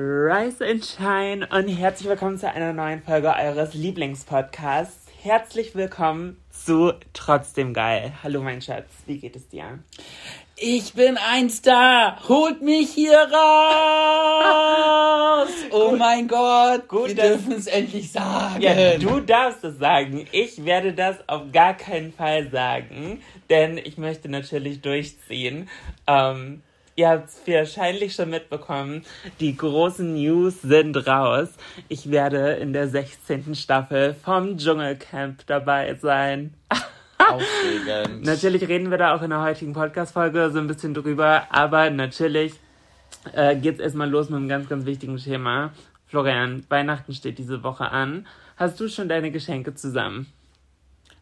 Rise and Shine und herzlich willkommen zu einer neuen Folge eures Lieblingspodcasts. Herzlich willkommen zu Trotzdem Geil. Hallo mein Schatz, wie geht es dir? Ich bin ein Star, holt mich hier raus! Oh mein Gott, Gut, wir dürfen es endlich sagen. Ja, du darfst es sagen. Ich werde das auf gar keinen Fall sagen, denn ich möchte natürlich durchziehen. Ähm, ihr habt es wahrscheinlich schon mitbekommen, die großen News sind raus. Ich werde in der 16. Staffel vom Dschungelcamp dabei sein. Aufregend. Natürlich reden wir da auch in der heutigen Podcast-Folge so ein bisschen drüber, aber natürlich äh, geht's erstmal los mit einem ganz, ganz wichtigen Thema. Florian, Weihnachten steht diese Woche an. Hast du schon deine Geschenke zusammen?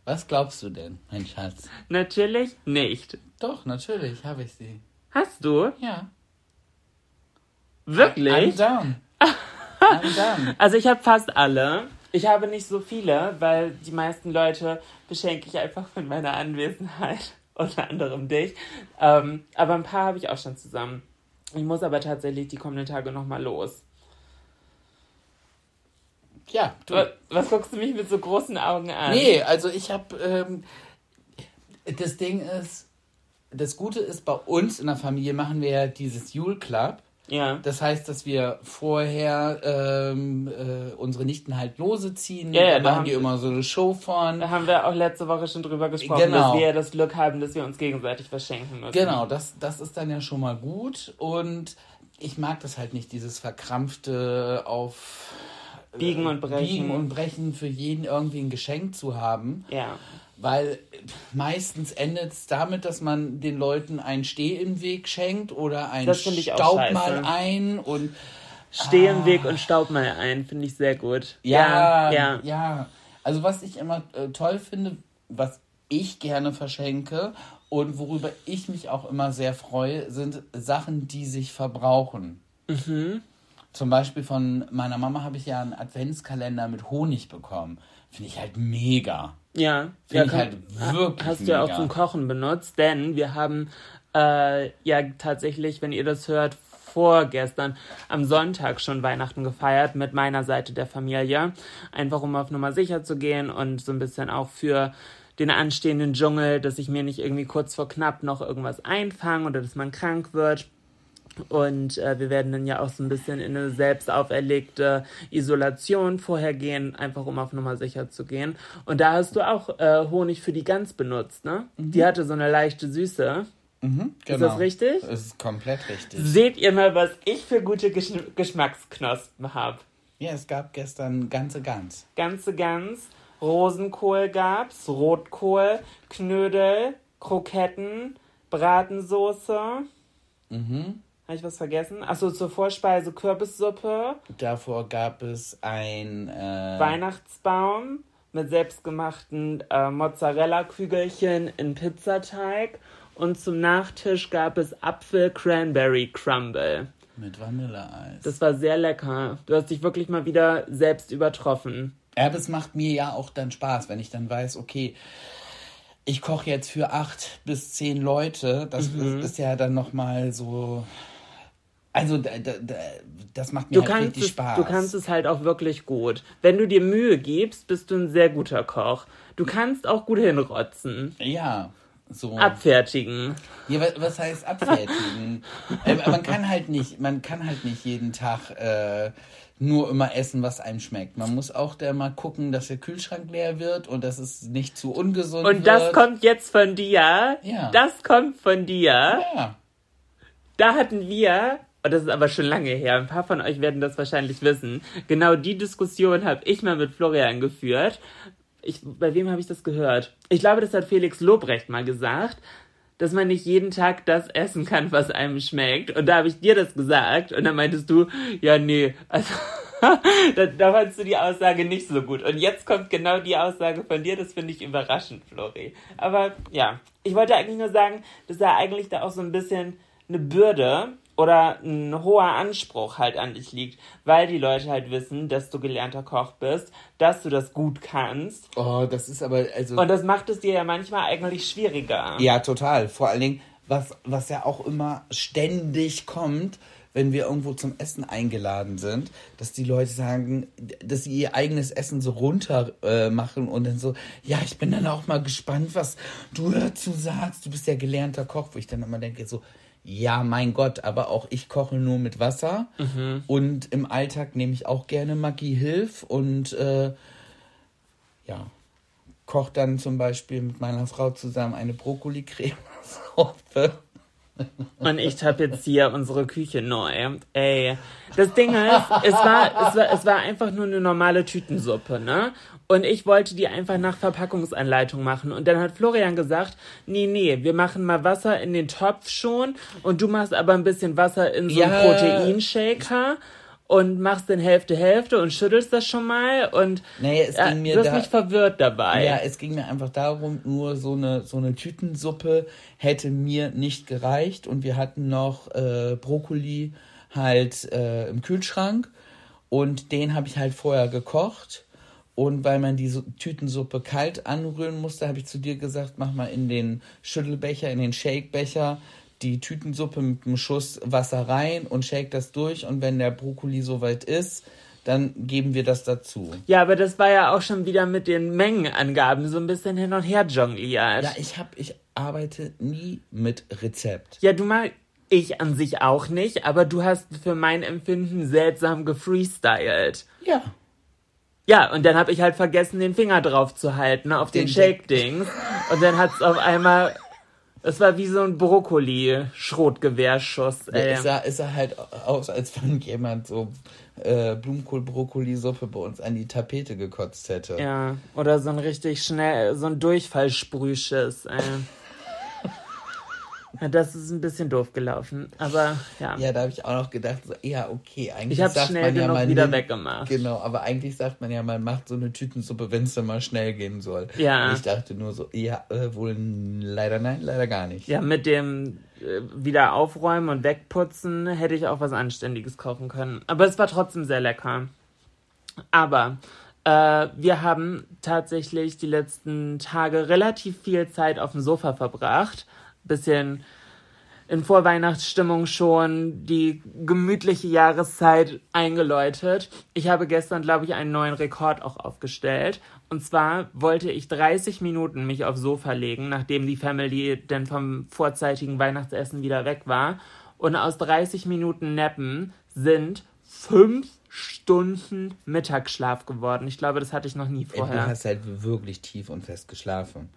Was glaubst du denn, mein Schatz? Natürlich nicht. Doch, natürlich habe ich sie. Hast du? Ja. I'm Wirklich? down. I'm down. Also ich habe fast alle. Ich habe nicht so viele, weil die meisten Leute beschenke ich einfach von meiner Anwesenheit. Unter anderem dich. Ähm, aber ein paar habe ich auch schon zusammen. Ich muss aber tatsächlich die kommenden Tage nochmal los. Ja, du. Was, was guckst du mich mit so großen Augen an? Nee, also ich habe, ähm, das Ding ist, das Gute ist, bei uns in der Familie machen wir ja dieses Jule Club. Ja. Das heißt, dass wir vorher ähm, äh, unsere Nichten halt lose ziehen. Ja, ja, da haben die wir- immer so eine Show von. Da haben wir auch letzte Woche schon drüber gesprochen, Genau. dass wir ja das Glück haben, dass wir uns gegenseitig verschenken müssen. Genau, das, das ist dann ja schon mal gut. Und ich mag das halt nicht, dieses verkrampfte auf äh, Biegen und Brechen. Biegen und Brechen für jeden irgendwie ein Geschenk zu haben. Ja. Weil meistens endet es damit, dass man den Leuten ein Steh im Weg schenkt oder ein Das finde ich auch Staub mal ein und Steh im Weg und staub mal ein, finde ich sehr gut. ja, ja. ja. Also was ich immer äh, toll finde, was ich gerne verschenke und worüber ich mich auch immer sehr freue, sind Sachen, die sich verbrauchen. Mhm. Zum Beispiel von meiner Mama habe ich ja einen Adventskalender mit Honig bekommen. Finde ich halt mega. Ja, ja, ich halt wirklich Hast du ja auch mega. zum Kochen benutzt, denn wir haben äh, ja tatsächlich, wenn ihr das hört, vorgestern am Sonntag schon Weihnachten gefeiert mit meiner Seite der Familie. Einfach um auf Nummer sicher zu gehen und so ein bisschen auch für den anstehenden Dschungel, dass ich mir nicht irgendwie kurz vor knapp noch irgendwas einfange oder dass man krank wird. Und äh, wir werden dann ja auch so ein bisschen in eine selbst auferlegte Isolation vorher gehen, einfach um auf Nummer sicher zu gehen. Und da hast du auch äh, Honig für die Gans benutzt, ne? Die hatte so eine leichte Süße. Genau. das richtig? Das ist komplett richtig. Seht ihr mal, was ich für gute Gesch Geschmacksknospen habe. Ja, es gab gestern ganze Gans. Ganze Gans, Rosenkohl gab's, Rotkohl, Knödel, Kroketten, Bratensoße. Mhm. Habe ich was vergessen? Achso, zur Vorspeise Kürbissuppe. Davor gab es ein äh, Weihnachtsbaum mit selbstgemachten äh, Mozzarella-Kügelchen in Pizzateig. Und zum Nachtisch gab es Apfel-Cranberry-Crumble. mit Vanilleeis. Das war sehr lecker. Du hast dich wirklich mal wieder selbst übertroffen. Ja, das macht mir ja auch dann Spaß, wenn ich dann weiß, okay, ich koche jetzt für acht bis zehn Leute. Das Mhm. ist, ist ja dann nochmal so. Also, da, da, da, das macht mir Du halt richtig es, Spaß. du kannst es halt auch wirklich gut. Wenn du dir Mühe gibst, bist du ein sehr guter Koch. Du kannst auch gut hinrotzen. Ja, So. Abfertigen. Ja, wa- was heißt abfertigen? ähm, man kann halt nicht, man kann halt nicht jeden Tag äh, nur immer essen, was einem schmeckt. Man muss auch da mal gucken, dass der Kühlschrank leer wird und dass es nicht zu ungesund wird. Und das kommt jetzt von dir. Ja. Das kommt von dir. Ja. Da hatten wir, und das ist aber schon lange her, ein paar von euch werden das wahrscheinlich wissen, genau die Diskussion habe ich mal mit Florian geführt. Ich, bei wem habe ich das gehört? Ich glaube, das hat Felix Lobrecht mal gesagt, dass man nicht jeden Tag das essen kann, was einem schmeckt. Und da habe ich dir das gesagt und dann meintest du, ja, nee, also da, da fandst du die Aussage nicht so gut. Und jetzt kommt genau die Aussage von dir, das finde ich überraschend, Flori. Aber ja, ich wollte eigentlich nur sagen, dass da eigentlich da auch so ein bisschen eine Bürde oder ein hoher Anspruch halt an dich liegt, weil die Leute halt wissen, dass du gelernter Koch bist, dass du das gut kannst. Oh, das ist aber, also. Und das macht es dir ja manchmal eigentlich schwieriger. Ja, total. Vor allen Dingen, was, was ja auch immer ständig kommt, wenn wir irgendwo zum Essen eingeladen sind, dass die Leute sagen, dass sie ihr eigenes Essen so runter äh, machen und dann so, ja, ich bin dann auch mal gespannt, was du dazu sagst. Du bist ja gelernter Koch, wo ich dann immer denke, so, ja, mein Gott, aber auch ich koche nur mit Wasser und im Alltag nehme ich auch gerne Maggi Hilf und äh, ja, koche dann zum Beispiel mit meiner Frau zusammen eine Brokkoli-Cremesuppe. Und ich habe jetzt hier unsere Küche neu. Ey, das Ding ist, es war, es war, es war einfach nur eine normale Tütensuppe, ne? Und ich wollte die einfach nach Verpackungsanleitung machen. Und dann hat Florian gesagt, nee, nee, wir machen mal Wasser in den Topf schon und du machst aber ein bisschen Wasser in so einen Ja. Proteinshaker und machst dann Hälfte, Hälfte und schüttelst das schon mal und Nee, es ging mir du hast da- mich verwirrt dabei. Ja, es ging mir einfach darum, nur so eine, so eine Tütensuppe hätte mir nicht gereicht und wir hatten noch äh, Brokkoli halt äh, im Kühlschrank und den habe ich halt vorher gekocht und weil man die Su- Tütensuppe kalt anrühren musste, habe ich zu dir gesagt, mach mal in den Schüttelbecher, in den Shakebecher die Tütensuppe mit einem Schuss Wasser rein und shake das durch und wenn der Brokkoli soweit ist, dann geben wir das dazu. Ja, aber das war ja auch schon wieder mit den Mengenangaben so ein bisschen hin und her jongliert. Ja, ich hab, ich arbeite nie mit Rezept. Ja, du mal, ich an sich auch nicht, aber du hast für mein Empfinden seltsam gefreestylt. Ja. Ja, und dann habe ich halt vergessen, den Finger drauf zu halten, ne, auf den, Den Shake-Dings. Und dann hat's auf einmal, es war wie so ein Brokkoli-Schrotgewehrschuss, ey. Es sah, es sah halt aus, als wenn jemand so äh, Blumenkohl-Brokkoli-Suppe bei uns an die Tapete gekotzt hätte. Ja, oder so ein richtig schnell, so ein Durchfallsprühschiss, ey. Ja, das ist ein bisschen doof gelaufen, aber ja. Ja, da habe ich auch noch gedacht, so, ja, okay, eigentlich Ich hab's sagt schnell man ja mal wieder weggemacht. Genau, aber eigentlich sagt man ja, man macht so eine Tütensuppe, wenn es dann mal schnell gehen soll. Ja. Ich dachte nur so, ja, äh, wohl leider nein, leider gar nicht. Ja, mit dem äh, wieder aufräumen und wegputzen hätte ich auch was Anständiges kochen können. Aber es war trotzdem sehr lecker. Aber äh, wir haben tatsächlich die letzten Tage relativ viel Zeit auf dem Sofa verbracht. Bisschen in Vorweihnachtsstimmung schon die gemütliche Jahreszeit eingeläutet. Ich habe gestern, glaube ich, einen neuen Rekord auch aufgestellt. Und zwar wollte ich 30 Minuten mich aufs Sofa legen, nachdem die Family dann vom vorzeitigen Weihnachtsessen wieder weg war. Und aus 30 Minuten Nappen sind fünf Stunden Mittagsschlaf geworden. Ich glaube, das hatte ich noch nie Ey, Du vorher. hast halt wirklich tief und fest geschlafen.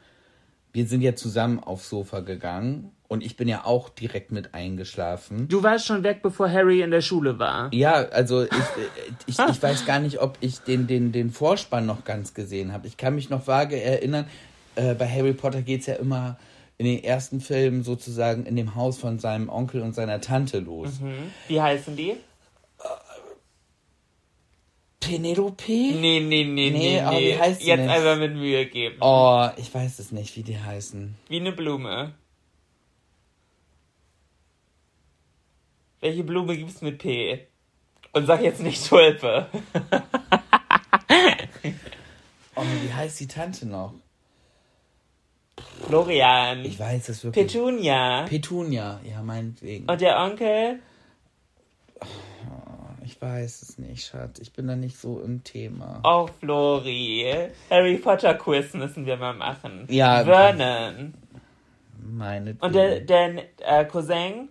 Wir sind ja zusammen aufs Sofa gegangen und ich bin ja auch direkt mit eingeschlafen. Du warst schon weg, bevor Harry in der Schule war. Ja, also ich, ich, ich weiß gar nicht, ob ich den, den, den Vorspann noch ganz gesehen habe. Ich kann mich noch vage erinnern, äh, bei Harry Potter geht es ja immer in den ersten Filmen sozusagen in dem Haus von seinem Onkel und seiner Tante los. Wie heißen die? Penelope? Nee, nee, nee, nee, Nee, nee. wie heißt sie Jetzt nicht? einfach mit Mühe geben. Oh, ich weiß es nicht, wie die heißen. Wie eine Blume. Welche Blume gibt's mit P? Und sag jetzt nicht Tulpe. Oh, wie heißt die Tante noch? Florian. Ich weiß es wirklich. Petunia. Petunia, ja, meinetwegen. Und der Onkel? Ich weiß es nicht, Schatz. Ich bin da nicht so im Thema. Oh, Flori. Harry Potter Quiz müssen wir mal machen. Ja. Vernon. Meine Und der, der äh, Cousin?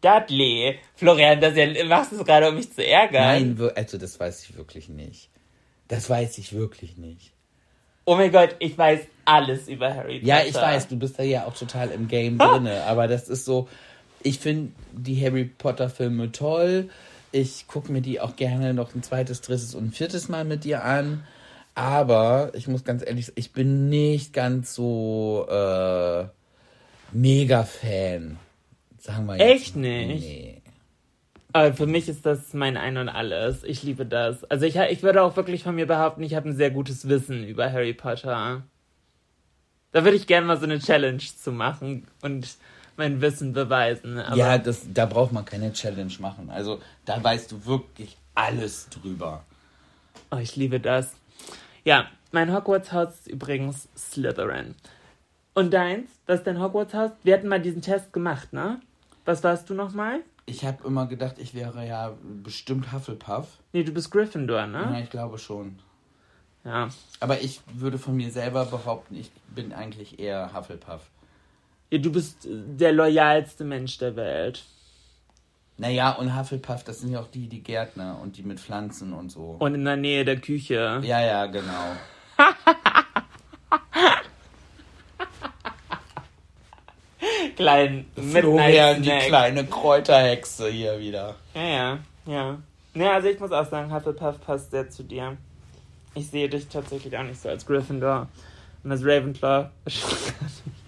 Dudley. Florian, das ja, machst du es gerade, um mich zu ärgern? Nein, also das weiß ich wirklich nicht. Das weiß ich wirklich nicht. Oh mein Gott, ich weiß alles über Harry Potter. Ja, ich weiß, du bist da ja auch total im Game drinne, aber das ist so, ich finde die Harry Potter Filme toll. Ich gucke mir die auch gerne noch ein zweites, drittes und ein viertes Mal mit dir an. Aber ich muss ganz ehrlich sagen, ich bin nicht ganz so äh, mega Fan. Sagen wir jetzt. Echt nicht? Nee. Aber für mich ist das mein Ein und Alles. Ich liebe das. Also ich, ich würde auch wirklich von mir behaupten, ich habe ein sehr gutes Wissen über Harry Potter. Da würde ich gerne mal so eine Challenge zu machen und mein Wissen beweisen. Aber ja, das, da braucht man keine Challenge machen. Also da weißt du wirklich alles drüber. Oh, ich liebe das. Ja, mein Hogwarts-Haus ist übrigens Slytherin. Und deins? Was ist dein Hogwarts-Haus? Wir hatten mal diesen Test gemacht, ne? Was warst du nochmal? Ich habe immer gedacht, ich wäre ja bestimmt Hufflepuff. Nee, du bist Gryffindor, Ja, ne? ich glaube schon. Ja. Aber ich würde von mir selber behaupten, ich bin eigentlich eher Hufflepuff. Ja. Du bist äh, der loyalste Mensch der Welt. Naja, und Hufflepuff, das sind ja auch die, die Gärtner und die mit Pflanzen und so. Und in der Nähe der Küche. ja, ja, genau. Klein Florian, die kleine Kräuterhexe hier wieder. Ja, ja, ja. Ne, also ich muss auch sagen, Hufflepuff passt sehr zu dir. Ich sehe dich tatsächlich auch nicht so als Gryffindor. Und als Ravenclaw.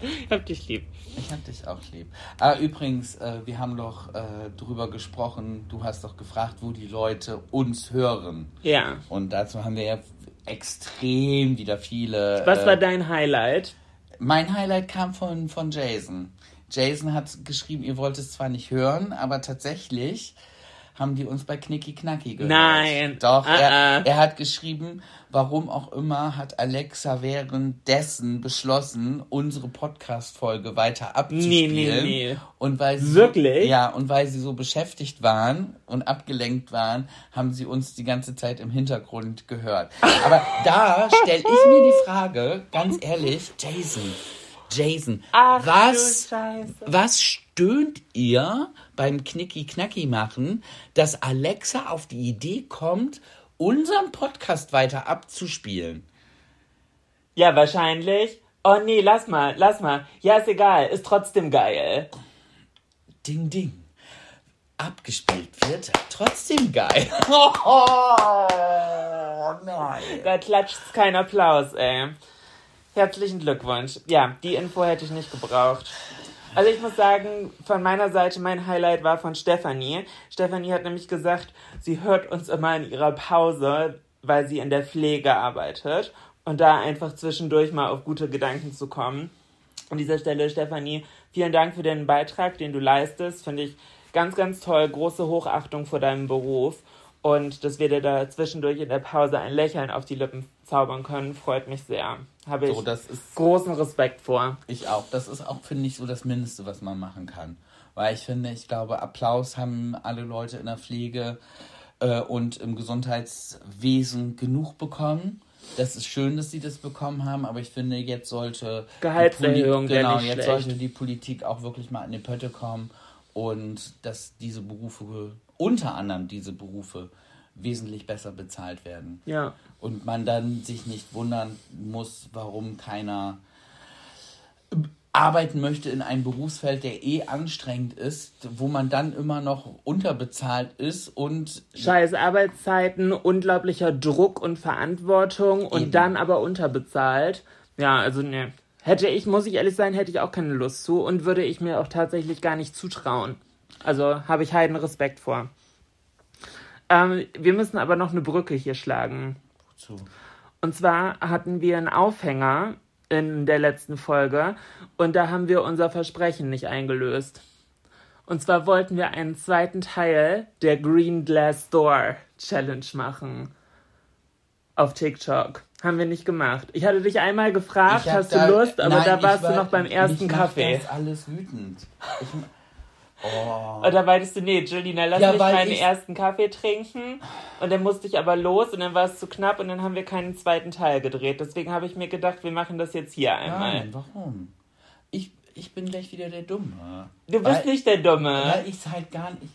ich hab dich lieb. Ich hab dich auch lieb. Ah, übrigens, äh, wir haben doch äh, drüber gesprochen, du hast doch gefragt, wo die Leute uns hören. Ja. Und dazu haben wir ja extrem wieder viele. Was äh, war dein Highlight? Mein Highlight kam von, von Jason. Jason hat geschrieben, ihr wollt es zwar nicht hören, aber tatsächlich haben die uns bei Knicki Knacki gehört. Nein. Doch, Ah, er, ah. er hat geschrieben, warum auch immer hat Alexa währenddessen beschlossen, unsere Podcast-Folge weiter abzuspielen. Nee, nee, nee. Und weil sie Wirklich? Ja, und weil sie so beschäftigt waren und abgelenkt waren, haben sie uns die ganze Zeit im Hintergrund gehört. Aber da stelle ich mir die Frage, ganz ehrlich, Jason, Jason, Ach, was, was stöhnt ihr beim Knicki-Knacki machen, dass Alexa auf die Idee kommt, unseren Podcast weiter abzuspielen? Ja, wahrscheinlich. Oh nee, lass mal, lass mal. Ja, ist egal, ist trotzdem geil. Ding, ding. Abgespielt wird, trotzdem geil. Oh, nein. Da klatscht kein Applaus, ey. Herzlichen Glückwunsch. Ja, die Info hätte ich nicht gebraucht. Also ich muss sagen, von meiner Seite mein Highlight war von Stefanie. Stefanie hat nämlich gesagt, sie hört uns immer in ihrer Pause, weil sie in der Pflege arbeitet und da einfach zwischendurch mal auf gute Gedanken zu kommen. An dieser Stelle, Stefanie, vielen Dank für den Beitrag, den du leistest. Finde ich ganz, ganz toll. Große Hochachtung vor deinem Beruf. Und dass wir dir da zwischendurch in der Pause ein Lächeln auf die Lippen zaubern können, freut mich sehr. Habe ich So, das ist großen Respekt vor. Ich auch. Das ist auch, finde ich, so das Mindeste, was man machen kann. Weil ich finde, ich glaube, Applaus haben alle Leute in der Pflege äh, und im Gesundheitswesen genug bekommen. Das ist schön, dass sie das bekommen haben, aber ich finde, jetzt sollte die Gehaltserhöhung genau, jetzt schlecht. sollte die Politik auch wirklich mal an die Pötte kommen und dass diese Berufe, unter anderem diese Berufe, wesentlich besser bezahlt werden. Ja. Und man dann sich nicht wundern muss, warum keiner arbeiten möchte in einem Berufsfeld, der eh anstrengend ist, wo man dann immer noch unterbezahlt ist und Scheiß Arbeitszeiten, unglaublicher Druck und Verantwortung und Eben. dann aber unterbezahlt. Ja, also ne. Hätte ich, muss ich ehrlich sein, hätte ich auch keine Lust zu und würde ich mir auch tatsächlich gar nicht zutrauen. Also habe ich heiden Respekt vor. Ähm, wir müssen aber noch eine Brücke hier schlagen. Zu. Und zwar hatten wir einen Aufhänger in der letzten Folge und da haben wir unser Versprechen nicht eingelöst. Und zwar wollten wir einen zweiten Teil der Green Glass Door Challenge machen. Auf TikTok. Haben wir nicht gemacht. Ich hatte dich einmal gefragt, hast da- du Lust, aber Nein, da warst war- du noch beim ersten Kaffee. Das alles wütend. Ich, Oh. Und da meintest du, nee, Julina, lass Ja, mich meinen ich- ersten Kaffee trinken. Und dann musste ich aber los und dann war es zu knapp und dann haben wir keinen zweiten Teil gedreht. Deswegen habe ich mir gedacht, wir machen das jetzt hier einmal. Nein, warum? Ich, ich bin gleich wieder der Dumme. Du bist Weil- nicht der Dumme. Weil ich es halt gar nicht.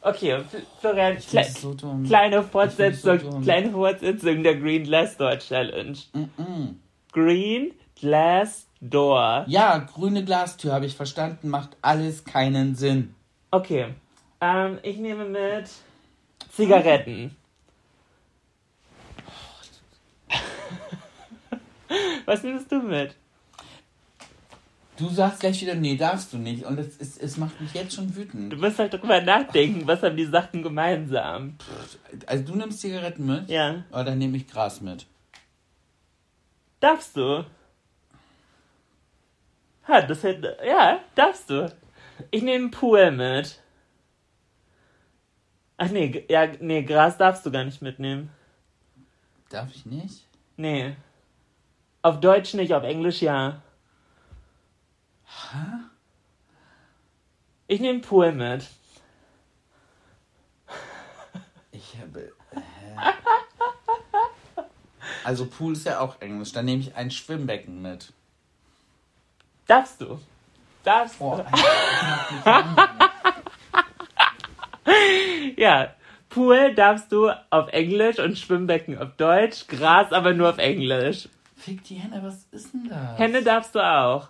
Okay, Florian, Ich kle so kleine so Fortsetzung, dumm. kleine Fortsetzung der Green Glass Door Challenge. Mm-mm. Green Glass Door. Ja, grüne Glastür habe ich verstanden, macht alles keinen Sinn. Okay, ähm, ich nehme mit Zigaretten. Was nimmst du mit? Du sagst gleich wieder, nee, darfst du nicht. Und es, es, es macht mich jetzt schon wütend. Du musst halt drüber nachdenken, was haben die Sachen gemeinsam. Also du nimmst Zigaretten mit? Ja. Oder dann nehme ich Gras mit. Darfst du? Ha, das hätte. Ja, darfst du. Ich nehme einen Pool mit. Ach nee, ja, nee, Gras darfst du gar nicht mitnehmen. Darf ich nicht? Nee. Auf Deutsch nicht, auf Englisch ja. Ich nehme Pool mit. Ich habe. Hä? Also Pool ist ja auch Englisch. Dann nehme ich ein Schwimmbecken mit. Darfst du? Darfst Oh, du? ein- Ja. Pool darfst du auf Englisch und Schwimmbecken auf Deutsch, Gras aber nur auf Englisch. Fick die Hände, was ist denn das? Hände darfst du auch.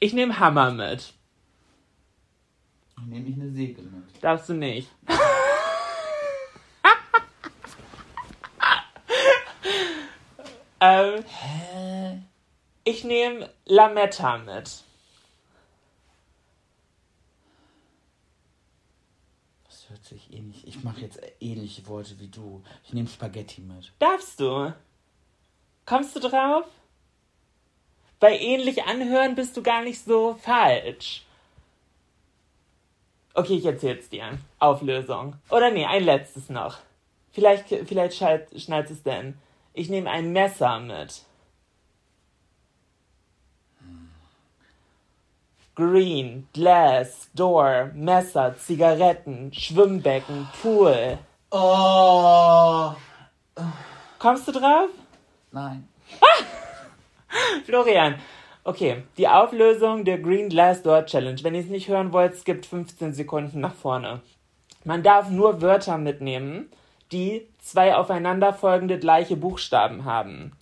Ich nehme Hammer mit. Dann nehme ich eine Segel mit. Darfst du nicht. ähm, Hä? Ich nehme Lametta mit. Das hört sich ähnlich. Ich mache jetzt ähnliche Worte wie du. Ich nehme Spaghetti mit. Darfst du? Kommst du drauf? Bei ähnlich anhören bist du gar nicht so falsch. Okay, ich erzähl's dir. Auflösung. Oder nee, ein letztes noch. Vielleicht, vielleicht schneid, schneid's es denn. Ich nehme ein Messer mit. Green, Glass, Door, Messer, Zigaretten, Schwimmbecken, Pool. Oh! Kommst du drauf? Nein. Florian. Okay, die Auflösung der Green Glass Door Challenge. Wenn ihr es nicht hören wollt, skippt 15 Sekunden nach vorne. Man darf nur Wörter mitnehmen, die zwei aufeinanderfolgende gleiche Buchstaben haben.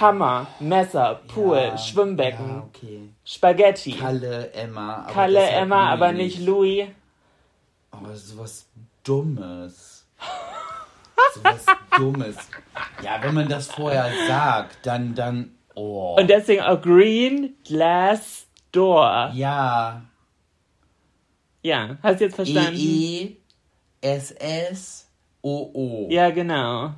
Hammer, Messer, Pool, Ja, Schwimmbecken, Ja, okay. Spaghetti, Kalle, Emma. aber Kalle, Emma, Louis aber nicht Louis. Aber sowas Dummes. sowas Dummes. Ja, wenn man das vorher sagt, dann, dann. Oh. Und deswegen auch Green Glass Door. ja. Ja, hast du jetzt verstanden? E, E, S, S, O, O. Ja, genau.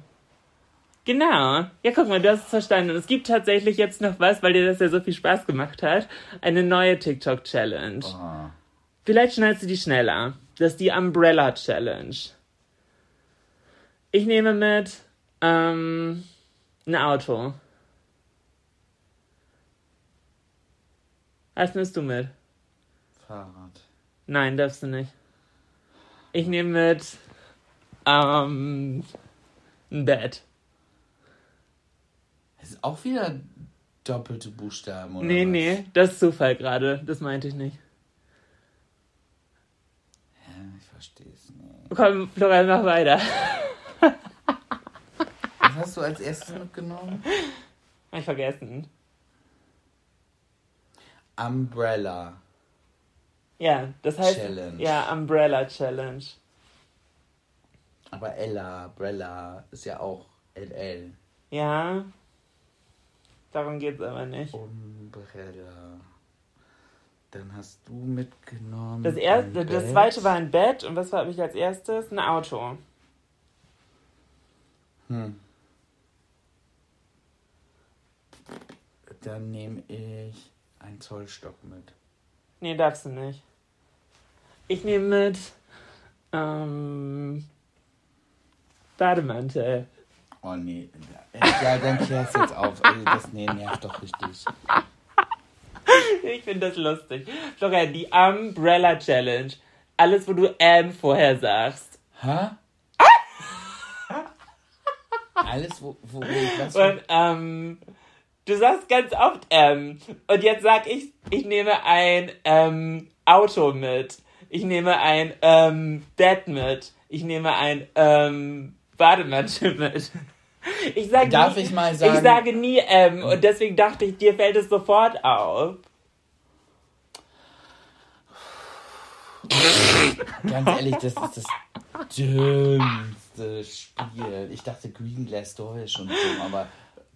Genau. Ja, guck mal, du hast es verstanden. Und es gibt tatsächlich jetzt noch was, weil dir das ja so viel Spaß gemacht hat. Eine neue TikTok-Challenge. Ah. Vielleicht schneidest du die schneller. Das ist die Umbrella Challenge. Ich nehme mit ähm, ein Auto. Was nimmst du mit? Fahrrad. Nein, darfst du nicht. Ich nehme mit ähm, ein Bett. Das ist auch wieder doppelte Buchstaben, oder? Nee, was? nee, das ist Zufall gerade. Das meinte ich nicht. Ja, ich verstehe es nicht. Komm, Florian, mach weiter. Was hast du als erstes mitgenommen? Hab ich vergessen. Umbrella. Ja, das heißt. Challenge. Ja, Umbrella Challenge. Aber Ella, Brella ist ja auch LL. Ja. Darum geht's aber nicht. Umbrella. Dann hast du mitgenommen. Das erste, das zweite war ein Bett und was habe ich als erstes? Ein Auto. Hm. Dann nehme ich einen Zollstock mit. Nee, darfst du nicht. Ich nehme mit ähm, Bademantel. Oh nee. Ja, dann klär's jetzt auf. Also das nee, nervt doch richtig. ich finde das lustig. Florian, die Umbrella Challenge. Alles, wo du M vorher sagst. Hä? Alles, wo, wo, wo ich was. Und ähm, du sagst ganz oft M. Und jetzt sag ich, ich nehme ein ähm, Auto mit. Ich nehme ein ähm, Bett mit. Ich nehme ein ähm, Bademantel mit. Ich sage Darf nie, ich mal sagen- Ich sage nie M. Und deswegen dachte ich, dir fällt es sofort auf. Ganz ehrlich, das ist das dümmste Spiel. Ich dachte Green Glass Door ist schon dumm, aber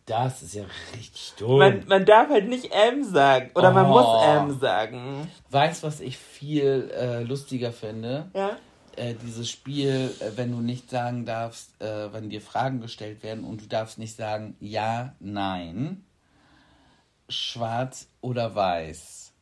das ist ja richtig dumm. Man, man darf halt nicht M sagen. Oder man Oh. muss M sagen. weißt was ich viel äh, lustiger finde? Ja? Äh, dieses Spiel, äh, wenn du nicht sagen darfst, äh, wenn dir Fragen gestellt werden und du darfst nicht sagen ja, nein, schwarz oder weiß.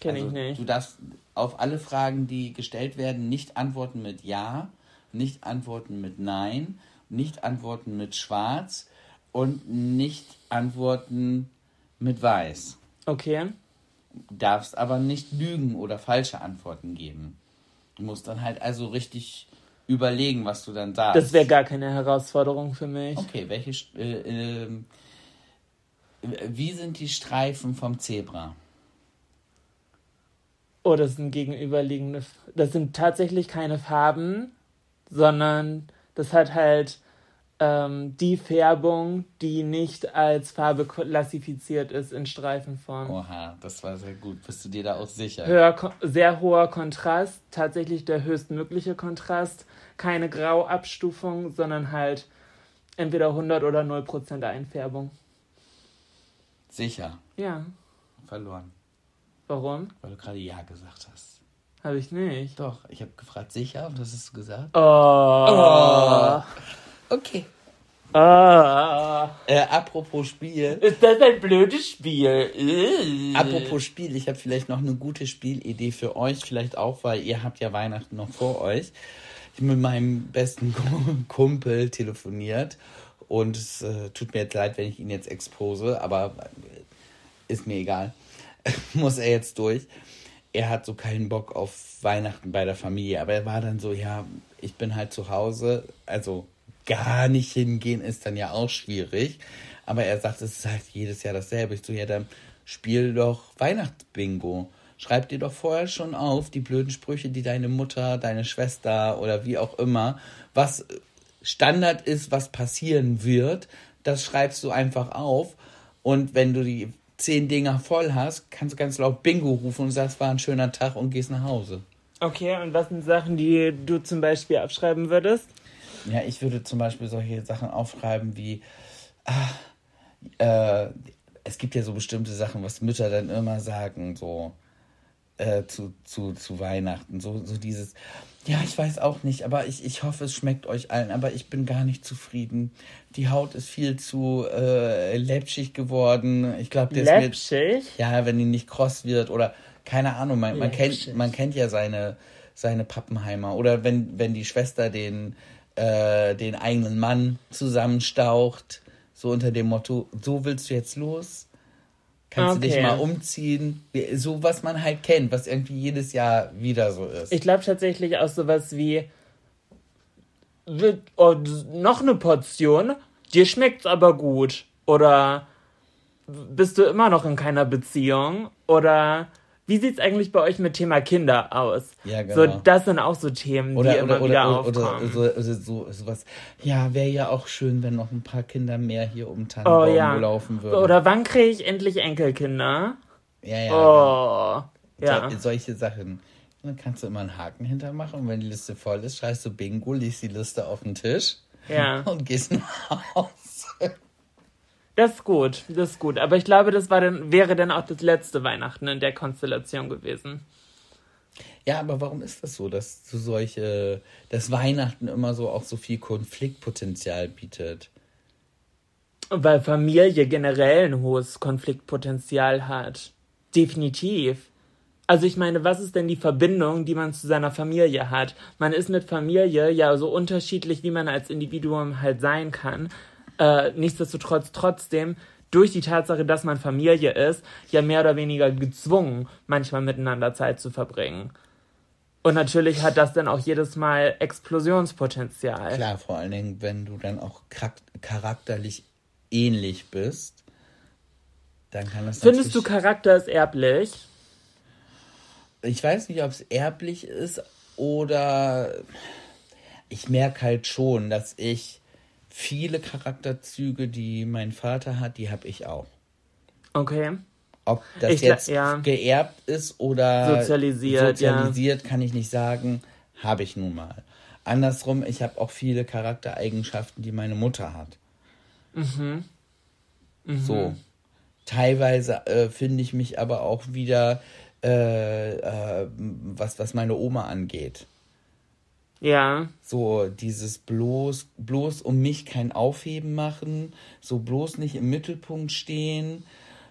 Kenn Also, ich nicht. Du darfst auf alle Fragen, die gestellt werden, nicht antworten mit Ja, nicht antworten mit Nein, nicht antworten mit Schwarz und nicht antworten mit Weiß. Okay. Du darfst aber nicht lügen oder falsche Antworten geben. Du musst dann halt also richtig überlegen, was du dann sagst. Das wäre gar keine Herausforderung für mich. Okay, welche. Äh, ähm, wie sind die Streifen vom Zebra? Oh, das sind gegenüberliegende. Das sind tatsächlich keine Farben, sondern das hat halt ähm, die Färbung, die nicht als Farbe klassifiziert ist in Streifenform. Oha, das war sehr gut. Bist du dir da auch sicher? Höher, sehr hoher Kontrast, tatsächlich der höchstmögliche Kontrast. Keine Grauabstufung, sondern halt entweder 100 oder 0% Einfärbung. Sicher. Ja, Verloren. warum? Weil du gerade Ja gesagt hast. Habe ich nicht. Doch, ich habe gefragt, sicher? Und das hast du gesagt? Oh. Okay. oh. Äh, apropos Spiel. Ist das ein blödes Spiel? Äh. Apropos Spiel, ich habe vielleicht noch eine gute Spielidee für euch, vielleicht auch, weil ihr habt ja Weihnachten noch vor euch. Ich habe mit meinem besten Kumpel telefoniert und es äh, tut mir jetzt leid, wenn ich ihn jetzt expose, aber äh, ist mir egal. Muss er jetzt durch. Er hat so keinen Bock auf Weihnachten bei der Familie, aber er war dann so, ja, ich bin halt zu Hause, also gar nicht hingehen ist dann ja auch schwierig. Aber er sagt, es ist halt jedes Jahr dasselbe. Ich so, ja, dann spiel doch Weihnachtsbingo. Schreib dir doch vorher schon auf die blöden Sprüche, die deine Mutter, deine Schwester oder wie auch immer, was Standard ist, was passieren wird, das schreibst du einfach auf. Und wenn du die zehn Dinger voll hast, kannst du ganz laut Bingo rufen und sagst, war ein schöner Tag und gehst nach Hause. Okay, und was sind Sachen, die du zum Beispiel abschreiben würdest? Ja, ich würde zum Beispiel solche Sachen aufschreiben wie, ah, äh, es gibt ja so bestimmte Sachen, was Mütter dann immer sagen, so äh, zu, zu, zu Weihnachten. So, so dieses, ja, ich weiß auch nicht, aber ich, ich hoffe, es schmeckt euch allen, aber ich bin gar nicht zufrieden. Die Haut ist viel zu äh, läppschig geworden. Ich glaube, der ist mir, Läppschig? ja, wenn die nicht kross wird oder keine Ahnung, man, man, kennt, Läppschig. man kennt ja seine, seine Pappenheimer. Oder wenn, wenn die Schwester den, äh, den eigenen Mann zusammenstaucht, so unter dem Motto, so willst du jetzt los? Kannst du dich Okay. mal umziehen? So, was man halt kennt, was irgendwie jedes Jahr wieder so ist. Ich glaube tatsächlich auch sowas wie oh, noch eine Portion, dir schmeckt's aber gut. Oder bist du immer noch in keiner Beziehung? Oder wie sieht's eigentlich bei euch mit Thema Kinder aus? Ja, genau. So, das sind auch so Themen, die oder, immer oder, wieder oder, oder, aufkommen. oder, oder so, sowas. Ja, wäre ja auch schön, wenn noch ein paar Kinder mehr hier um Tannenbaum oh ja. laufen würden. Oder wann kriege ich endlich Enkelkinder? ja, ja, Oh. Ja. So, solche Sachen. Dann kannst du immer einen Haken hintermachen und wenn die Liste voll ist, schreibst du Bingo, liest die Liste auf den Tisch Ja. und gehst nach Hause. Das ist gut, das ist gut. Aber ich glaube, das war dann, wäre dann auch das letzte Weihnachten in der Konstellation gewesen. Ja, aber warum ist das so, dass du solche, dass Weihnachten immer so auch so viel Konfliktpotenzial bietet? Weil Familie generell ein hohes Konfliktpotenzial hat. Definitiv. Also ich meine, was ist denn die Verbindung, die man zu seiner Familie hat? Man ist mit Familie ja so unterschiedlich, wie man als Individuum halt sein kann. Äh, nichtsdestotrotz trotzdem durch die Tatsache, dass man Familie ist, ja mehr oder weniger gezwungen, manchmal miteinander Zeit zu verbringen. Und natürlich hat das dann auch jedes Mal Explosionspotenzial. Klar, vor allen Dingen, wenn du dann auch charakterlich ähnlich bist, dann kann das Findest du Charakter ist erblich? Ich weiß nicht, ob es erblich ist oder ich merke halt schon, dass ich viele Charakterzüge, die mein Vater hat, die habe ich auch. Okay. Ob das Ich jetzt ja. geerbt ist oder Sozialisiert, sozialisiert kann ich nicht sagen, habe ich nun mal. Andersrum, ich habe auch viele Charaktereigenschaften, die meine Mutter hat. Mhm. So. Teilweise äh, finde ich mich aber auch wieder, äh, äh, was, was meine Oma angeht. Ja. So dieses bloß, bloß um mich kein Aufheben machen, so bloß nicht im Mittelpunkt stehen,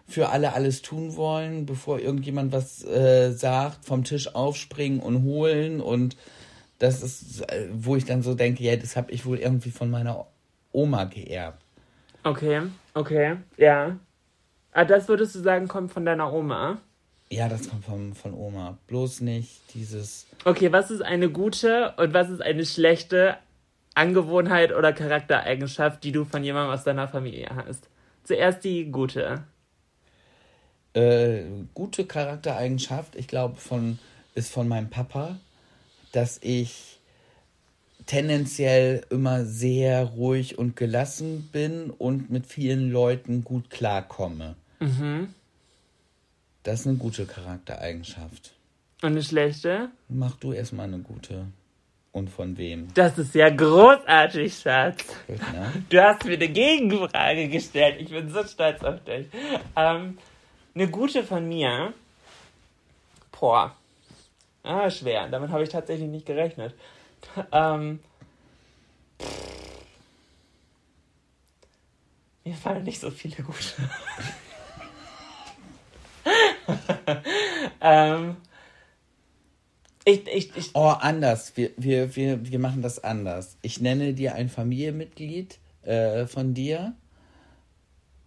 für alle alles tun wollen, bevor irgendjemand was äh, sagt, vom Tisch aufspringen und holen und das ist, äh, wo ich dann so denke, ja, das habe ich wohl irgendwie von meiner Oma geerbt. Okay. Okay. Ja. Ah, das würdest du sagen, kommt von deiner Oma? Ja, das kommt von, von Oma. Bloß nicht dieses. Okay, was ist eine gute und was ist eine schlechte Angewohnheit oder Charaktereigenschaft, die du von jemandem aus deiner Familie hast? Zuerst die gute. Äh, gute Charaktereigenschaft, ich glaube, von, ist von meinem Papa, dass ich tendenziell immer sehr ruhig und gelassen bin und mit vielen Leuten gut klarkomme. Mhm. Das ist eine gute Charaktereigenschaft. Und eine schlechte? Mach du erstmal eine gute. Und von wem? Das ist ja großartig, Schatz. Gut, ne? Du hast mir eine Gegenfrage gestellt. Ich bin so stolz auf dich. Ähm, eine gute von mir. Boah. Ah, schwer. Damit habe ich tatsächlich nicht gerechnet. Ähm, mir fallen nicht so viele gute. ähm, ich, ich, ich, Oh, anders. Wir, wir, wir, wir machen das anders. Ich nenne dir ein Familienmitglied äh, von dir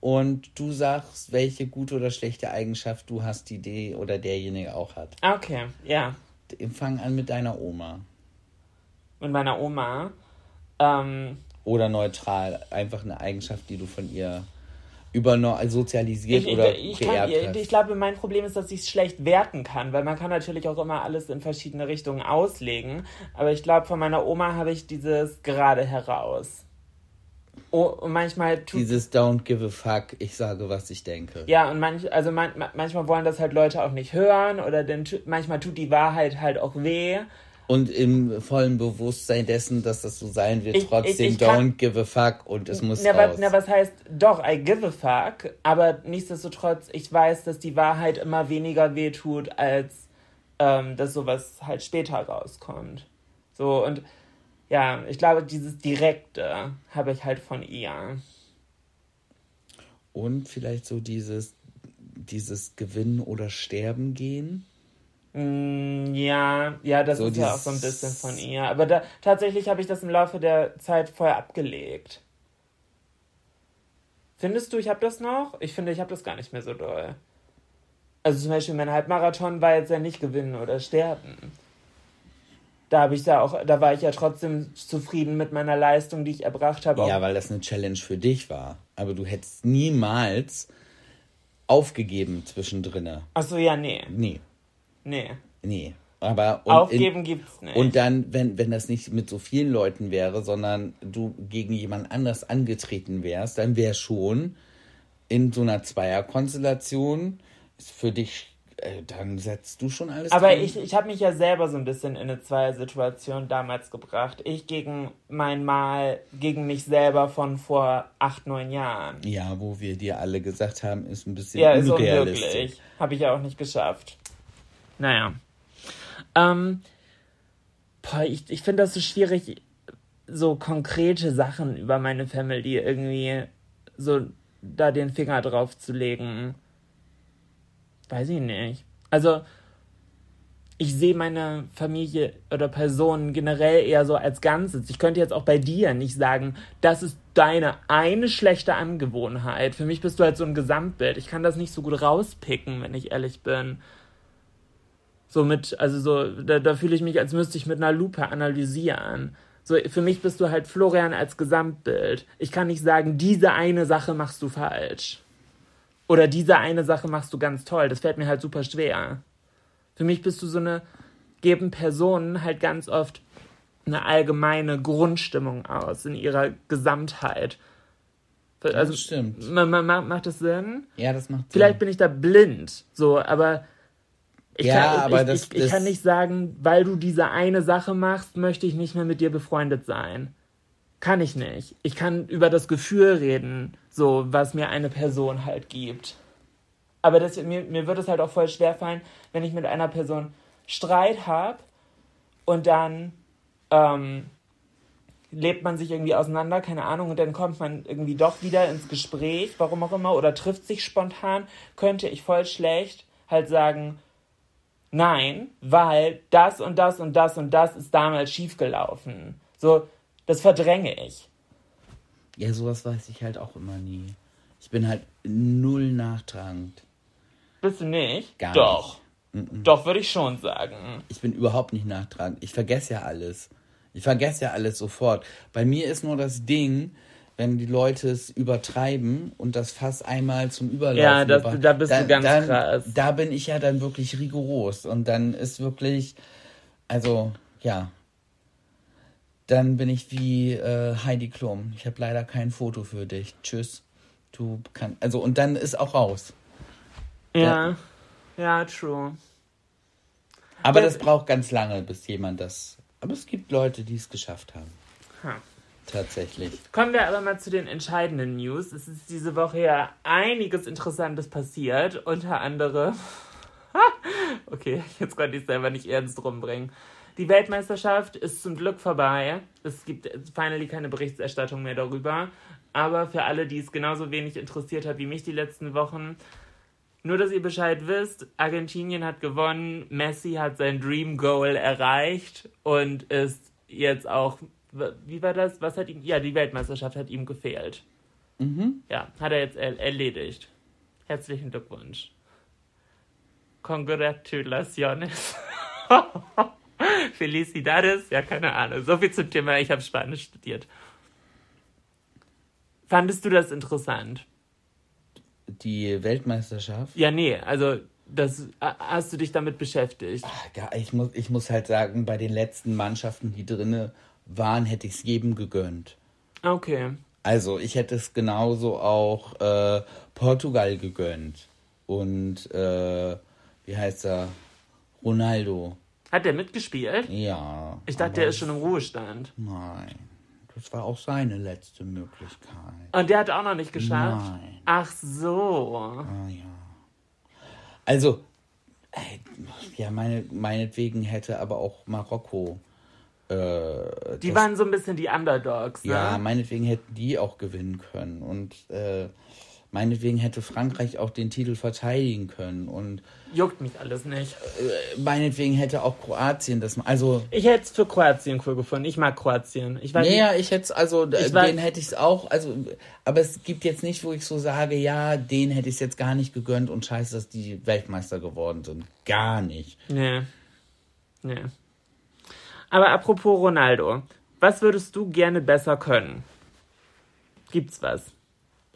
und du sagst, welche gute oder schlechte Eigenschaft du hast, die die oder derjenige auch hat. okay, ja. Fang an mit deiner Oma. Mit meiner Oma. Ähm, Oder neutral. Einfach eine Eigenschaft, die du von ihr über sozialisiert Ich, oder ich, kann, ich, hast. ich glaube, mein Problem ist, dass ich es schlecht werten kann, weil man kann natürlich auch immer alles in verschiedene Richtungen auslegen. Aber ich glaube, von meiner Oma habe ich dieses gerade heraus. Oh, und manchmal tut Dieses Don't give a fuck, ich sage, was ich denke. ja und manch, also man, ma- manchmal wollen das halt Leute auch nicht hören oder denn manchmal tut die Wahrheit halt auch weh. Und im vollen Bewusstsein dessen, dass das so sein wird, Ich- ich- trotzdem ich kann- don't give a fuck und es muss Na, raus. was, na, was heißt, doch, I give a fuck, aber nichtsdestotrotz, ich weiß, dass die Wahrheit immer weniger wehtut, als ähm, dass sowas halt später rauskommt. So, und ja, ich glaube, dieses Direkte habe ich halt von ihr. Und vielleicht so dieses, dieses Gewinnen oder Sterben gehen. Mm, ja, ja, das So ist ja auch so ein bisschen von ihr. Aber da, tatsächlich habe ich das im Laufe der Zeit voll abgelegt. Findest du, ich habe das noch? Ich finde, ich habe das gar nicht mehr so doll. Also zum Beispiel mein Halbmarathon war jetzt ja nicht gewinnen oder sterben. Da habe ich ja auch, da war ich ja trotzdem zufrieden mit meiner Leistung, die ich erbracht habe. Ja, weil das eine Challenge für dich war. Aber du hättest niemals aufgegeben zwischendrin. Achso, ja, nee. Nee, Nee. nee. Aber und Aufgeben in, gibt's nicht. Und dann, wenn, wenn das nicht mit so vielen Leuten wäre, sondern du gegen jemand anders angetreten wärst, dann wäre schon in so einer Zweierkonstellation ist für dich, äh, dann setzt du schon alles Aber dran. ich, ich habe mich ja selber so ein bisschen in eine Zweiersituation damals gebracht. Ich gegen mein Mal, gegen mich selber von vor acht, neun Jahren. Ja, wo wir dir alle gesagt haben, ist ein bisschen Ja, ist unrealistisch. unmöglich. Habe ich ja auch nicht geschafft. Naja. Ähm, boah, ich, ich finde das so schwierig, so konkrete Sachen über meine Family irgendwie so da den Finger drauf zu legen. Weiß ich nicht. Also, ich sehe meine Familie oder Personen generell eher so als Ganzes. Ich könnte jetzt auch bei dir nicht sagen, das ist deine eine schlechte Angewohnheit. Für mich bist du halt so ein Gesamtbild. Ich kann das nicht so gut rauspicken, wenn ich ehrlich bin. So mit, also so, da, da fühle ich mich, als müsste ich mit einer Lupe analysieren. So, für mich bist du halt Florian als Gesamtbild. Ich kann nicht sagen, diese eine Sache machst du falsch. Oder diese eine Sache machst du ganz toll. Das fällt mir halt super schwer. Für mich bist du so eine, geben Personen halt ganz oft eine allgemeine Grundstimmung aus in ihrer Gesamtheit. Also, das stimmt. Ma, ma, ma, macht das Sinn? Ja, das macht Sinn. Vielleicht bin ich da blind, so, aber ich, Ja, kann, aber ich, das- ich, ich das- kann nicht sagen, weil du diese eine Sache machst, möchte ich nicht mehr mit dir befreundet sein. Kann ich nicht. Ich kann über das Gefühl reden, so, was mir eine Person halt gibt. Aber das, mir, mir wird es halt auch voll schwer fallen, wenn ich mit einer Person Streit habe und dann ähm, lebt man sich irgendwie auseinander, keine Ahnung, und dann kommt man irgendwie doch wieder ins Gespräch, warum auch immer, oder trifft sich spontan, könnte ich voll schlecht halt sagen, nein, weil das und das und das und das ist damals schiefgelaufen. So, das verdränge ich. Ja, sowas weiß ich halt auch immer nie. Ich bin halt null nachtragend. Bist du nicht? Gar Doch. nicht. Mm-mm. Doch, würde ich schon sagen. Ich bin überhaupt nicht nachtragend. Ich vergesse ja alles. Ich vergesse ja alles sofort. Bei mir ist nur das Ding, wenn die Leute es übertreiben und das Fass einmal zum Überlaufen Ja, das- gebracht- da bist du dann, ganz dann, krass. Da bin ich ja dann wirklich rigoros und dann ist wirklich, also ja, dann bin ich wie äh, Heidi Klum. Ich habe leider kein Foto für dich. Tschüss. Du kannst, also und dann ist auch raus. Ja. Ja, true. Aber Ja. das braucht ganz lange, bis jemand das. Aber es gibt Leute, die es geschafft haben. Ha. Tatsächlich. Kommen wir aber mal zu den entscheidenden News. Es ist diese Woche ja einiges Interessantes passiert. Unter anderem. okay, jetzt konnte ich es selber nicht ernst rumbringen. Die Weltmeisterschaft ist zum Glück vorbei. Es gibt finally keine Berichterstattung mehr darüber. Aber für alle, die es genauso wenig interessiert hat wie mich die letzten Wochen, nur dass ihr Bescheid wisst, Argentinien hat gewonnen, Messi hat sein Dream Goal erreicht und ist jetzt auch, wie war das? Was hat ihm, ja, die Weltmeisterschaft hat ihm gefehlt. Mhm. Ja, hat er jetzt er erledigt. Herzlichen Glückwunsch. Congratulaciones. Felicidades, ja, keine Ahnung. So viel zum Thema, ich habe Spanisch studiert. Fandest du das interessant? Die Weltmeisterschaft. Ja, nee, also das hast du dich damit beschäftigt. Ja, ich muss, ich muss halt sagen, bei den letzten Mannschaften, die drinne waren, hätte ich es jedem gegönnt. Okay. Also ich hätte es genauso auch äh, Portugal gegönnt. Und äh, wie heißt er? Ronaldo. Hat der mitgespielt? Ja. Ich dachte, der ist schon im Ruhestand. Nein. Das war auch seine letzte Möglichkeit. Und der hat auch noch nicht geschafft? Nein. Ach so. Ah ja. Also, ey, ja, meine, meinetwegen hätte aber auch Marokko. Äh, Die waren so ein bisschen die Underdogs, ne? Ja, meinetwegen hätten die auch gewinnen können. Und äh, meinetwegen hätte Frankreich auch den Titel verteidigen können. Und Juckt mich alles nicht. äh, meinetwegen hätte auch Kroatien das. Also, Ich hätte es für Kroatien cool gefunden. Ich mag Kroatien. Ich weiß naja, ich hätte es, also, war- den hätte ich es auch. Also, aber es gibt jetzt nicht, wo ich so sage, ja, den hätte ich es jetzt gar nicht gegönnt und scheiße, dass die Weltmeister geworden sind. Gar nicht. Nee. Nee. Aber apropos Ronaldo. Was würdest du gerne besser können? Gibt's was?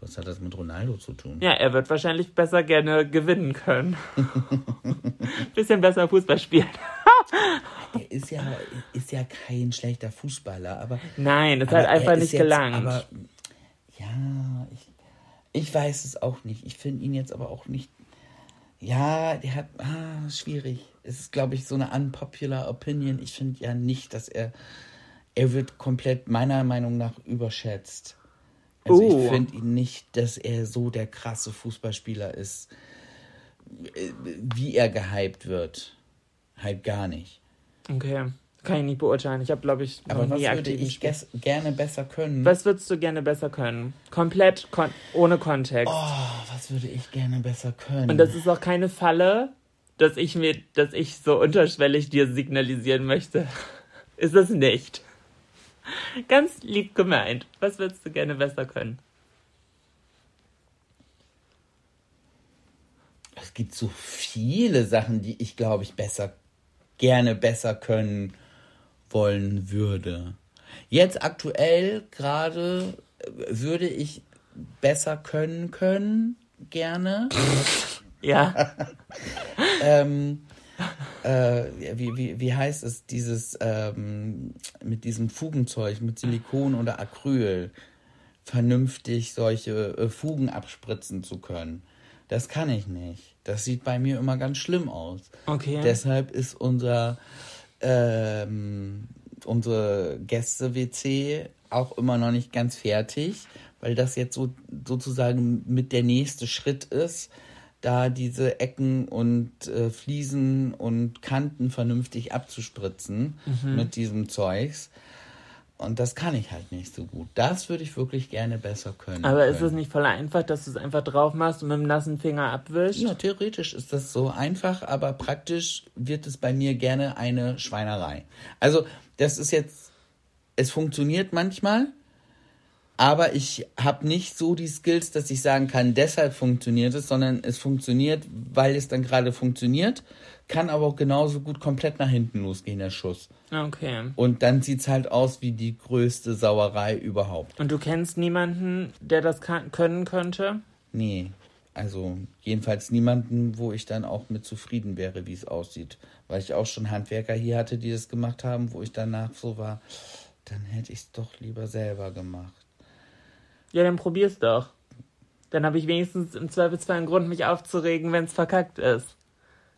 Was hat das mit Ronaldo zu tun? Ja, er wird wahrscheinlich besser gerne gewinnen können. Bisschen besser Fußball spielen. Er ist ja, ist ja kein schlechter Fußballer, aber. Nein, es hat einfach nicht jetzt, gelangt. Aber, ja, ich, ich weiß es auch nicht. Ich finde ihn jetzt aber auch nicht. Ja, der hat. Ah, schwierig. Es ist, glaube ich, so eine unpopular Opinion. Ich finde ja nicht, dass er. Er wird komplett meiner Meinung nach überschätzt. Also Oh. ich finde ihn nicht, dass er so der krasse Fußballspieler ist, äh, wie er gehypt wird. Halt gar nicht. Okay. Kann ich nicht beurteilen. Ich habe, glaube ich, noch Aber was nie würde ich gerne besser können? Was würdest du gerne besser können? Komplett kon ohne Kontext. Oh, was würde ich gerne besser können? Und das ist auch keine Falle. dass ich mir, dass ich so unterschwellig dir signalisieren möchte. Ist es nicht. Ganz lieb gemeint. Was würdest du gerne besser können? Es gibt so viele Sachen, die ich, glaube ich, besser, gerne besser können wollen würde. Jetzt aktuell gerade äh, würde ich besser können können, gerne. Ja. ähm, äh, wie, wie, wie heißt es, dieses ähm, mit diesem Fugenzeug, mit Silikon oder Acryl vernünftig solche äh, Fugen abspritzen zu können. Das kann ich nicht. Das sieht bei mir immer ganz schlimm aus. Okay. Deshalb ist unser ähm, unsere Gäste-WC auch immer noch nicht ganz fertig, weil das jetzt so sozusagen mit der nächste Schritt ist, da diese Ecken und äh, Fliesen und Kanten vernünftig abzuspritzen Mhm. mit diesem Zeugs. Und das kann ich halt nicht so gut. Das würde ich wirklich gerne besser können. Aber ist es nicht voll einfach, dass du es einfach drauf machst und mit dem nassen Finger abwischst? Ja, theoretisch ist das so einfach, aber praktisch wird es bei mir gerne eine Schweinerei. Also, das ist jetzt, es funktioniert manchmal, aber ich habe nicht so die Skills, dass ich sagen kann, deshalb funktioniert es, sondern es funktioniert, weil es dann gerade funktioniert, kann aber auch genauso gut komplett nach hinten losgehen, der Schuss. Okay. Und dann sieht's halt aus wie die größte Sauerei überhaupt. Und du kennst niemanden, der das kann können könnte? Nee, also jedenfalls niemanden, wo ich dann auch mit zufrieden wäre, wie es aussieht. Weil ich auch schon Handwerker hier hatte, die das gemacht haben, wo ich danach so war, dann hätte ich es doch lieber selber gemacht. Ja, dann probier's doch. Dann habe ich wenigstens im Zweifelsfall einen Grund, mich aufzuregen, wenn es verkackt ist.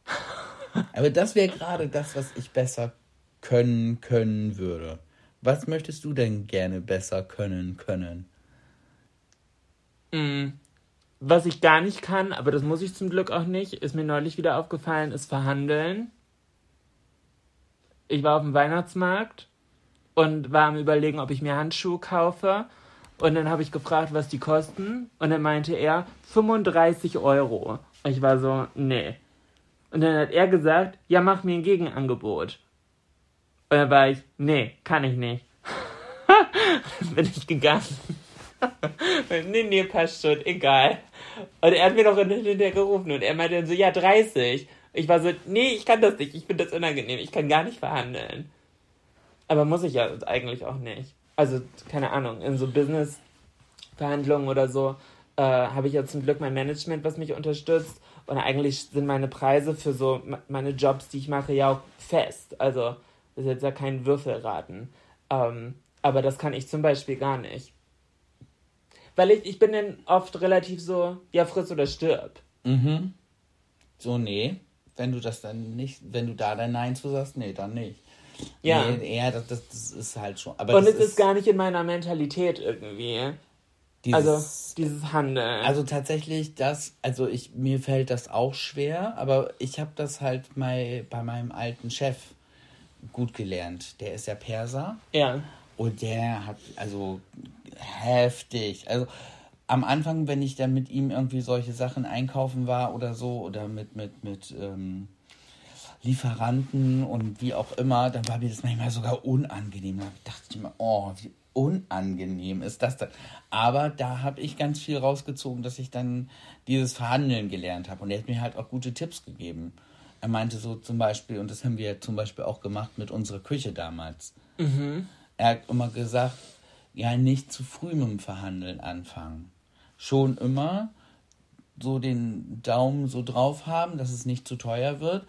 Aber das wäre gerade das, was ich besser können können würde. Was möchtest du denn gerne besser können können? Mm. Was ich gar nicht kann, aber das muss ich zum Glück auch nicht, ist mir neulich wieder aufgefallen, ist verhandeln. Ich war auf dem Weihnachtsmarkt und war am überlegen, ob ich mir Handschuhe kaufe. Und dann habe ich gefragt, was die kosten. Und dann meinte er 35 Euro. Ich war so, nee. Und dann hat er gesagt, ja, mach mir ein Gegenangebot. Und dann war ich, nee, kann ich nicht. dann bin ich gegangen. nee, nee, passt schon, egal. Und er hat mir noch hinterher gerufen und er meinte dann so, ja, 30. Ich war so, nee, ich kann das nicht, ich finde das unangenehm, ich kann gar nicht verhandeln. Aber muss ich ja eigentlich auch nicht. Also, keine Ahnung, in so Business-Verhandlungen oder so äh, habe ich ja zum Glück mein Management, was mich unterstützt. Und eigentlich sind meine Preise für so me- meine Jobs, die ich mache, ja auch fest. Also, das ist jetzt ja kein Würfelraten. Ähm, aber das kann ich zum Beispiel gar nicht. Weil ich, ich bin dann oft relativ so, ja, friss oder stirb. Mhm. So, nee. Wenn du das dann nicht, wenn du da dein Nein zu sagst, nee, dann nicht. Ja. Nee, ja, das, das, das ist halt schon. Aber Und es ist gar nicht in meiner Mentalität irgendwie. dieses, Also, dieses Handeln. Also tatsächlich, das, also ich, mir fällt das auch schwer, aber ich habe das halt mal bei meinem alten Chef gut gelernt. Der ist ja Perser ja. und der hat, also heftig. Also am Anfang, wenn ich dann mit ihm irgendwie solche Sachen einkaufen war oder so, oder mit, mit, mit ähm, Lieferanten und wie auch immer, dann war mir das manchmal sogar unangenehm. Da dachte ich mir, oh, wie unangenehm ist das denn? Aber da habe ich ganz viel rausgezogen, dass ich dann dieses Verhandeln gelernt habe. Und er hat mir halt auch gute Tipps gegeben. Er meinte so zum Beispiel, und das haben wir zum Beispiel auch gemacht mit unserer Küche damals. Er hat immer gesagt, ja, nicht zu früh mit dem Verhandeln anfangen. Schon immer so den Daumen so drauf haben, dass es nicht zu teuer wird.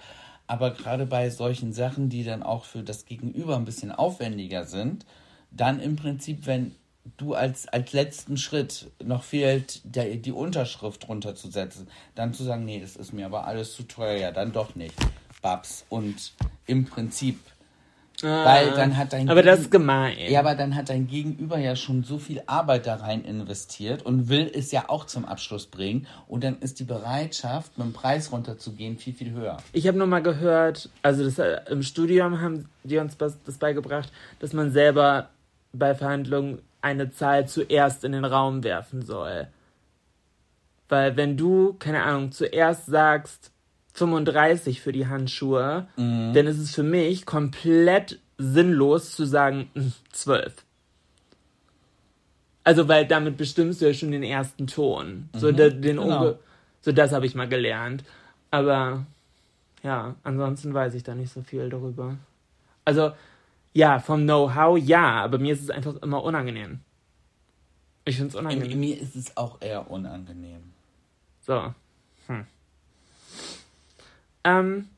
Aber gerade bei solchen Sachen, die dann auch für das Gegenüber ein bisschen aufwendiger sind, dann im Prinzip, wenn du als, als letzten Schritt noch fehlt, der, die Unterschrift runterzusetzen, dann zu sagen, nee, das ist mir aber alles zu teuer, ja, dann doch nicht. Babs. Und im Prinzip, weil dann hat dein Ah. Aber das Gegen- ist gemein. ja, aber dann hat dein Gegenüber ja schon so viel Arbeit da rein investiert und will es ja auch zum Abschluss bringen. Und dann ist die Bereitschaft, mit dem Preis runterzugehen, viel, viel höher. Ich habe nur mal gehört, also das, äh, im Studium haben die uns das, das beigebracht, dass man selber bei Verhandlungen eine Zahl zuerst in den Raum werfen soll. Weil wenn du, keine Ahnung, zuerst sagst 35 für die Handschuhe, dann ist es für mich komplett sinnlos zu sagen hm, 12. Also, weil damit bestimmst du ja schon den ersten Ton. So, de, den genau. so das habe ich mal gelernt. Aber ja, ansonsten weiß ich da nicht so viel darüber. Also, ja, vom Know-how ja, aber mir ist es einfach immer unangenehm. Ich finde es unangenehm. Mir ist es auch eher unangenehm. So. Hm. Ähm,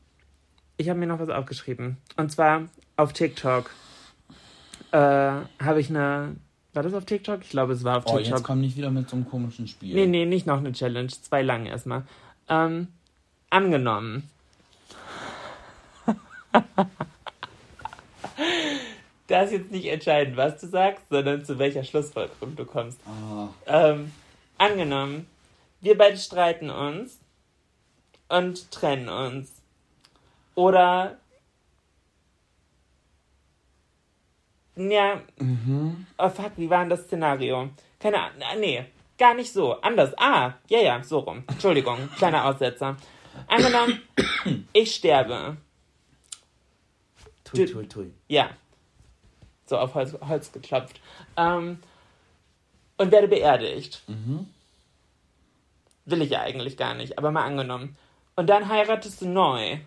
ich habe mir noch was aufgeschrieben. Und zwar auf TikTok äh, habe ich eine. War das auf TikTok? Ich glaube, es war auf Oh, TikTok. jetzt komm nicht wieder mit so einem komischen Spiel. Nee, nee, nicht noch eine Challenge. Zwei lang erstmal. Ähm, angenommen. da ist jetzt nicht entscheidend, was du sagst, sondern zu welcher Schlussfolgerung du kommst. Ah, Ähm, angenommen, wir beide streiten uns und trennen uns. Oder. Ja. Oh fuck, wie war denn das Szenario? Keine Ahnung. Nee, gar nicht so. Anders. Ah, ja, ja, so rum. Entschuldigung, kleiner Aussetzer. Angenommen, ich sterbe. tui, tui, tui. Ja. So auf Holz, Holz geklopft. Ähm, und werde beerdigt. Will ich ja eigentlich gar nicht, aber mal angenommen. Und dann heiratest du neu.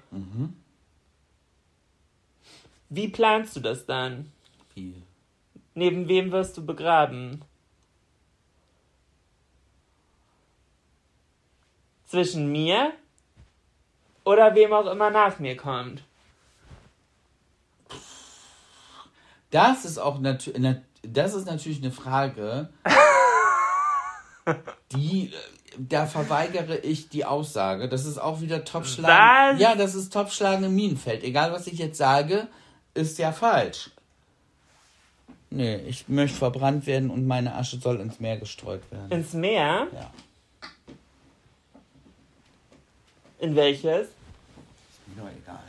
Wie planst du das dann? Wie? Neben wem wirst du begraben? Zwischen mir oder wem auch immer nach mir kommt? Das ist auch natürlich, das ist natürlich eine Frage, die, äh, da verweigere ich die Aussage. Das ist auch wieder Topschlagen. Ja, das ist Topschlagen im Minenfeld. Egal, was ich jetzt sage, ist ja falsch. Nee, ich möchte verbrannt werden und meine Asche soll ins Meer gestreut werden. Ins Meer? Ja, In welches? mir doch egal.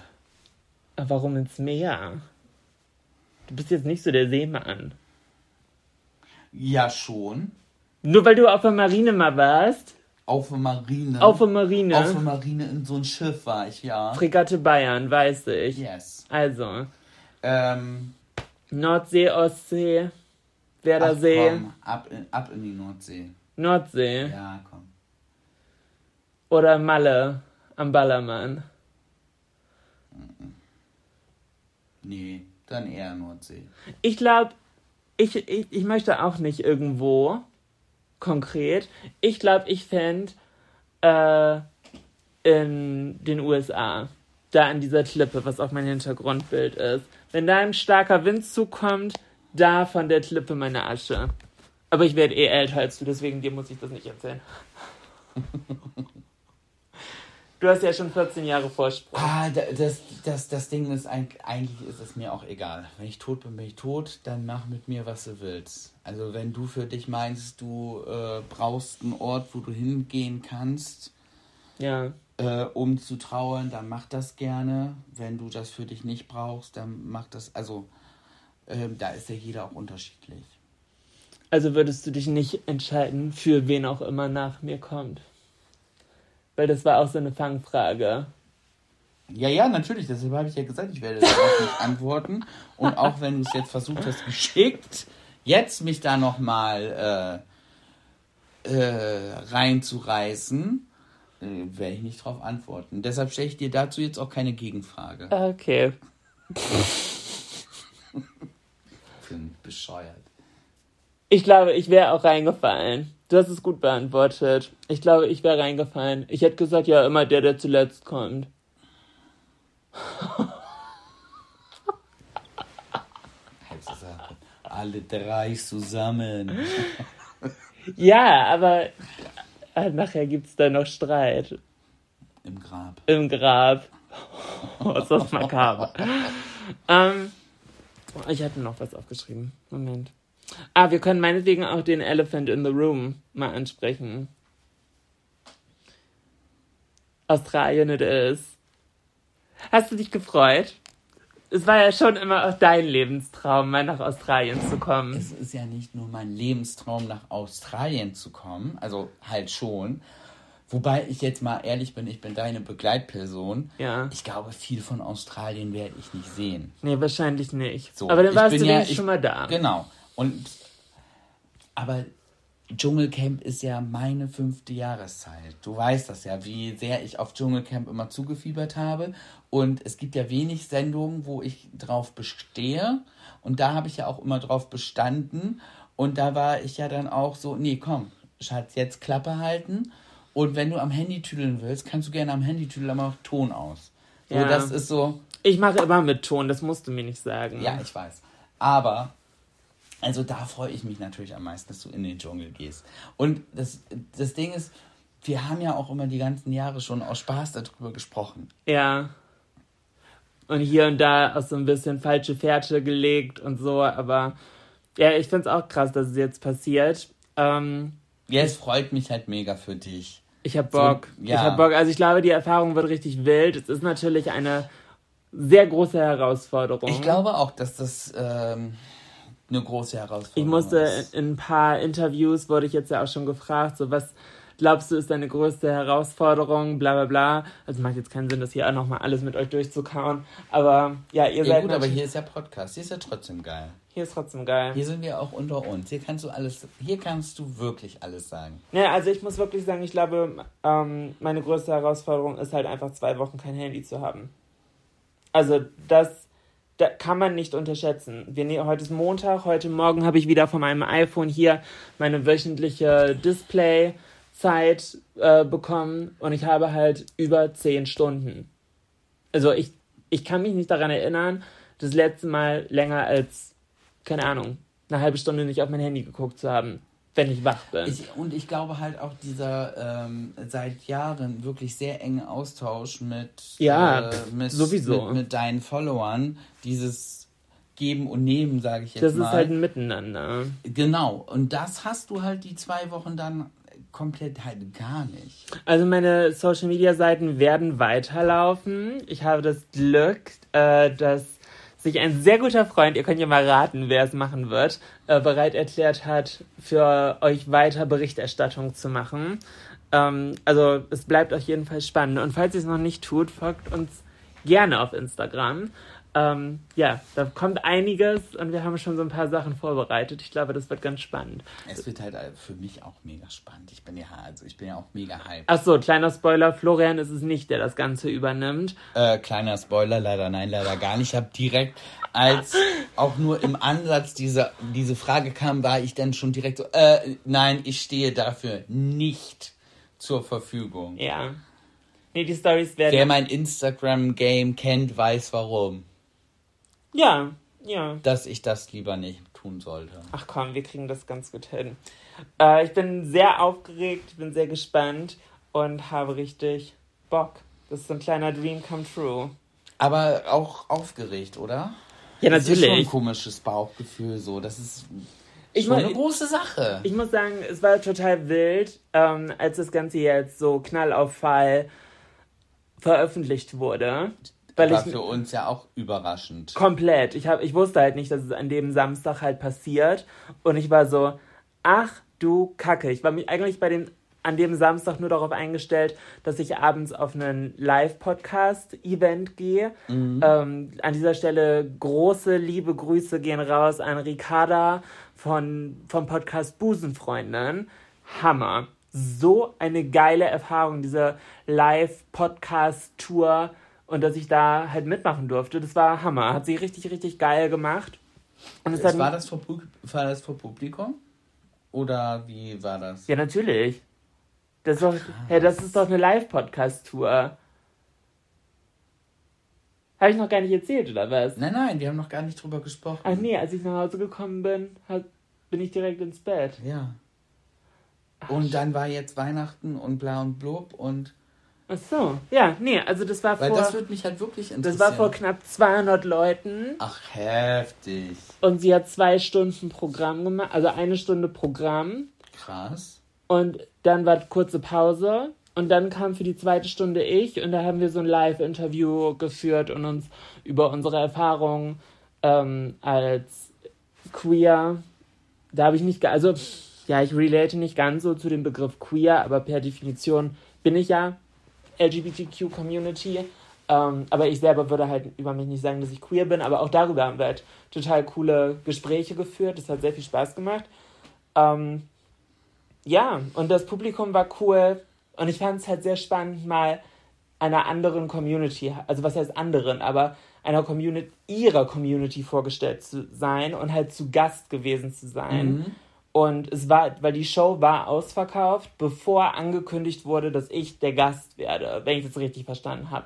Aber Warum ins Meer? Du bist jetzt nicht so der Seemann. Ja, schon. Nur weil du auf der Marine mal warst. Auf der Marine. Auf der Marine. Auf der Marine in so ein Schiff war ich, ja. Fregatte Bayern, weiß ich. Yes. Also, Ähm, Nordsee, Ostsee, ach, Werdersee, komm, ab, in, ab in die Nordsee. Nordsee. Ja, komm. Oder Malle am Ballermann. Nee, dann eher Nordsee. Ich glaube, ich, ich, ich möchte auch nicht irgendwo konkret. Ich glaube, ich fände äh, in den USA, da an dieser Klippe, was auch mein Hintergrundbild ist. Wenn da ein starker Windzug kommt, da von der Klippe meine Asche. Aber ich werde eh älter als du, deswegen dir muss ich das nicht erzählen. Du hast ja schon 14 Jahre Vorsprung. Ah, da- das, das, das Ding ist eigentlich, eigentlich ist es mir auch egal. Wenn ich tot bin, bin ich tot, dann mach mit mir, was du willst. Also wenn du für dich meinst, du äh, brauchst einen Ort, wo du hingehen kannst, Ja. äh, um zu trauern, dann mach das gerne. Wenn du das für dich nicht brauchst, dann mach das. Also ähm, da ist ja jeder auch unterschiedlich. Also würdest du dich nicht entscheiden, für wen auch immer nach mir kommt? Weil das war auch so eine Fangfrage. Ja, ja, natürlich. Deshalb habe ich ja gesagt, ich werde darauf nicht antworten. Und auch wenn du es jetzt versucht hast, geschickt, jetzt mich da nochmal äh, äh, reinzureißen, äh, werde ich nicht drauf antworten. Deshalb stelle ich dir dazu jetzt auch keine Gegenfrage. Okay. Für ein bescheuert. Ich glaube, ich wäre auch reingefallen. Hast es gut beantwortet. Ich glaube, ich wäre reingefallen. Ich hätte gesagt, ja, immer der, der zuletzt kommt. Alle drei zusammen. Ja, aber äh, nachher gibt es da noch Streit Im Grab. im Grab. Oh, ist das makaber. ähm, ich hatte noch was aufgeschrieben. Moment. Ah, wir können meinetwegen auch den Elephant in the Room mal ansprechen. Australien it is. Hast du dich gefreut? Es war ja schon immer auch dein Lebenstraum, mal nach Australien zu kommen. Es ist ja nicht nur mein Lebenstraum, nach Australien zu kommen, also halt schon, Wobei ich jetzt mal ehrlich bin, ich bin deine Begleitperson. Ja. Ich glaube, viel von Australien werde ich nicht sehen. Nee, wahrscheinlich nicht. So, aber dann warst du ja- ich- schon mal da. Genau. Und aber Dschungelcamp ist ja meine fünfte Jahreszeit. Du weißt das ja, wie sehr ich auf Dschungelcamp immer zugefiebert habe. Und es gibt ja wenig Sendungen, wo ich drauf bestehe. Und da habe ich ja auch immer drauf bestanden. Und da war ich ja dann auch so, nee, komm, Schatz, jetzt Klappe halten. Und wenn du am Handy tüdeln willst, kannst du gerne am Handy tüdeln, aber auch Ton aus. So, Ja. das ist so, Ich mache immer mit Ton, das musst du mir nicht sagen. ja, ich weiß. Aber, also da freue ich mich natürlich am meisten, dass du in den Dschungel gehst. Und das, das Ding ist, wir haben ja auch immer die ganzen Jahre schon aus Spaß darüber gesprochen. Ja. Und hier und da auch so ein bisschen falsche Fährte gelegt und so, aber ja, ich find's auch krass, dass es jetzt passiert. Ähm, Ja, es freut mich halt mega für dich. ich hab Bock. So, ja. Ich hab Bock. Also ich glaube, die Erfahrung wird richtig wild. Es ist natürlich eine sehr große Herausforderung. Ich glaube auch, dass das ähm, eine große Herausforderung Ich musste ist. in ein paar Interviews, wurde ich jetzt ja auch schon gefragt, so was glaubst du ist deine größte Herausforderung, bla bla bla. Also macht jetzt keinen Sinn, das hier auch nochmal alles mit euch durchzukauen. Aber ja, ihr Ja seid gut, aber hier ist ja Podcast, hier ist ja trotzdem geil. hier ist trotzdem geil. Hier sind wir auch unter uns. Hier kannst du alles, hier kannst du wirklich alles sagen. Ja, also ich muss wirklich sagen, ich glaube, ähm, meine größte Herausforderung ist halt einfach zwei Wochen kein Handy zu haben. Also das, da kann man nicht unterschätzen. Wir ne heute ist Montag, heute Morgen habe ich wieder von meinem iPhone hier meine wöchentliche Display-Zeit äh, bekommen und ich habe halt über zehn Stunden. Also ich, ich kann mich nicht daran erinnern, das letzte Mal länger als, keine Ahnung, eine halbe Stunde nicht auf mein Handy geguckt zu haben, wenn ich wach bin. Ich, und ich glaube halt auch dieser ähm, seit Jahren wirklich sehr enge Austausch mit, Ja, äh, mit, sowieso. mit, mit deinen Followern, dieses Geben und Nehmen, sage ich jetzt Das mal. ist halt ein Miteinander. genau. Und das hast du halt die zwei Wochen dann komplett halt gar nicht. Also meine Social Media Seiten werden weiterlaufen. Ich habe das Glück, äh, dass sich ein sehr guter Freund, ihr könnt ja mal raten, wer es machen wird, äh, bereit erklärt hat, für euch weiter Berichterstattung zu machen. Ähm, also es bleibt auf jeden Fall spannend. Und falls ihr es noch nicht tut, folgt uns gerne auf Instagram. Ähm, ja, da kommt einiges und wir haben schon so ein paar Sachen vorbereitet. Ich glaube, das wird ganz spannend. Es wird halt für mich auch mega spannend. Ich bin ja, also ich bin ja auch mega hyped. Achso, kleiner Spoiler, Florian ist es nicht, der das Ganze übernimmt. Äh, kleiner Spoiler, leider nein, leider gar nicht. Ich habe direkt, als auch nur im Ansatz diese, diese Frage kam, war ich dann schon direkt so, äh, nein, ich stehe dafür nicht zur Verfügung. Ja. Nee, die Stories werden. Wer mein Instagram-Game kennt, weiß warum. Ja, ja. Dass ich das lieber nicht tun sollte. Ach komm, wir kriegen das ganz gut hin. Äh, ich bin sehr aufgeregt, ich bin sehr gespannt und habe richtig Bock. Das ist so ein kleiner Dream come true. Aber auch aufgeregt, oder? Ja, Das ist schon ein natürlich. komisches Bauchgefühl, so. Das ist Ich schon eine große Sache. Ich muss sagen, es war total wild, ähm, als das Ganze jetzt so Knall auf Fall veröffentlicht wurde. Weil war ich für uns ja auch überraschend. Komplett. Ich, hab, ich wusste halt nicht, dass es an dem Samstag halt passiert. Und ich war so, ach du Kacke. Ich war mich eigentlich bei den, an dem Samstag nur darauf eingestellt, dass ich abends auf einen Live-Podcast-Event gehe. Ähm, an dieser Stelle große liebe Grüße gehen raus an Ricarda von, vom Podcast Busenfreundin. Hammer. So eine geile Erfahrung, diese Live-Podcast-Tour und dass ich da halt mitmachen durfte. Das war Hammer. Hat sie richtig, richtig geil gemacht. Und es war, das vor, war das vor Publikum? Oder wie war das? Ja, natürlich. Das ist doch, ja, das ist doch eine Live-Podcast-Tour. Habe ich noch gar nicht erzählt, oder was? Nein, nein, wir haben noch gar nicht drüber gesprochen. Ach nee, als ich nach Hause gekommen bin, bin ich direkt ins Bett. Ja. Und dann war jetzt Weihnachten und bla und blub und. Ach so. Ja, nee, also das war Weil vor, das würde mich halt wirklich interessieren. das war vor knapp 200 Leuten Ach, heftig. und sie hat zwei Stunden Programm gemacht, also eine Stunde Programm Krass. und dann war kurze Pause und dann kam für die zweite Stunde ich und da haben wir so ein Live-Interview geführt und uns über unsere Erfahrungen ähm, als queer, da habe ich nicht, ge- also ja, ich relate nicht ganz so zu dem Begriff queer, aber per Definition bin ich ja LGBTQ-Community. Ähm, aber ich selber würde halt über mich nicht sagen, dass ich queer bin, aber auch darüber haben wir halt total coole Gespräche geführt. Das hat sehr viel Spaß gemacht. Ähm, ja, und das Publikum war cool. Und ich fand es halt sehr spannend, mal einer anderen Community, also was heißt anderen, aber einer Community, ihrer Community vorgestellt zu sein und halt zu Gast gewesen zu sein. Mhm. Und es war, weil die Show war ausverkauft, bevor angekündigt wurde, dass ich der Gast werde, wenn ich das richtig verstanden habe.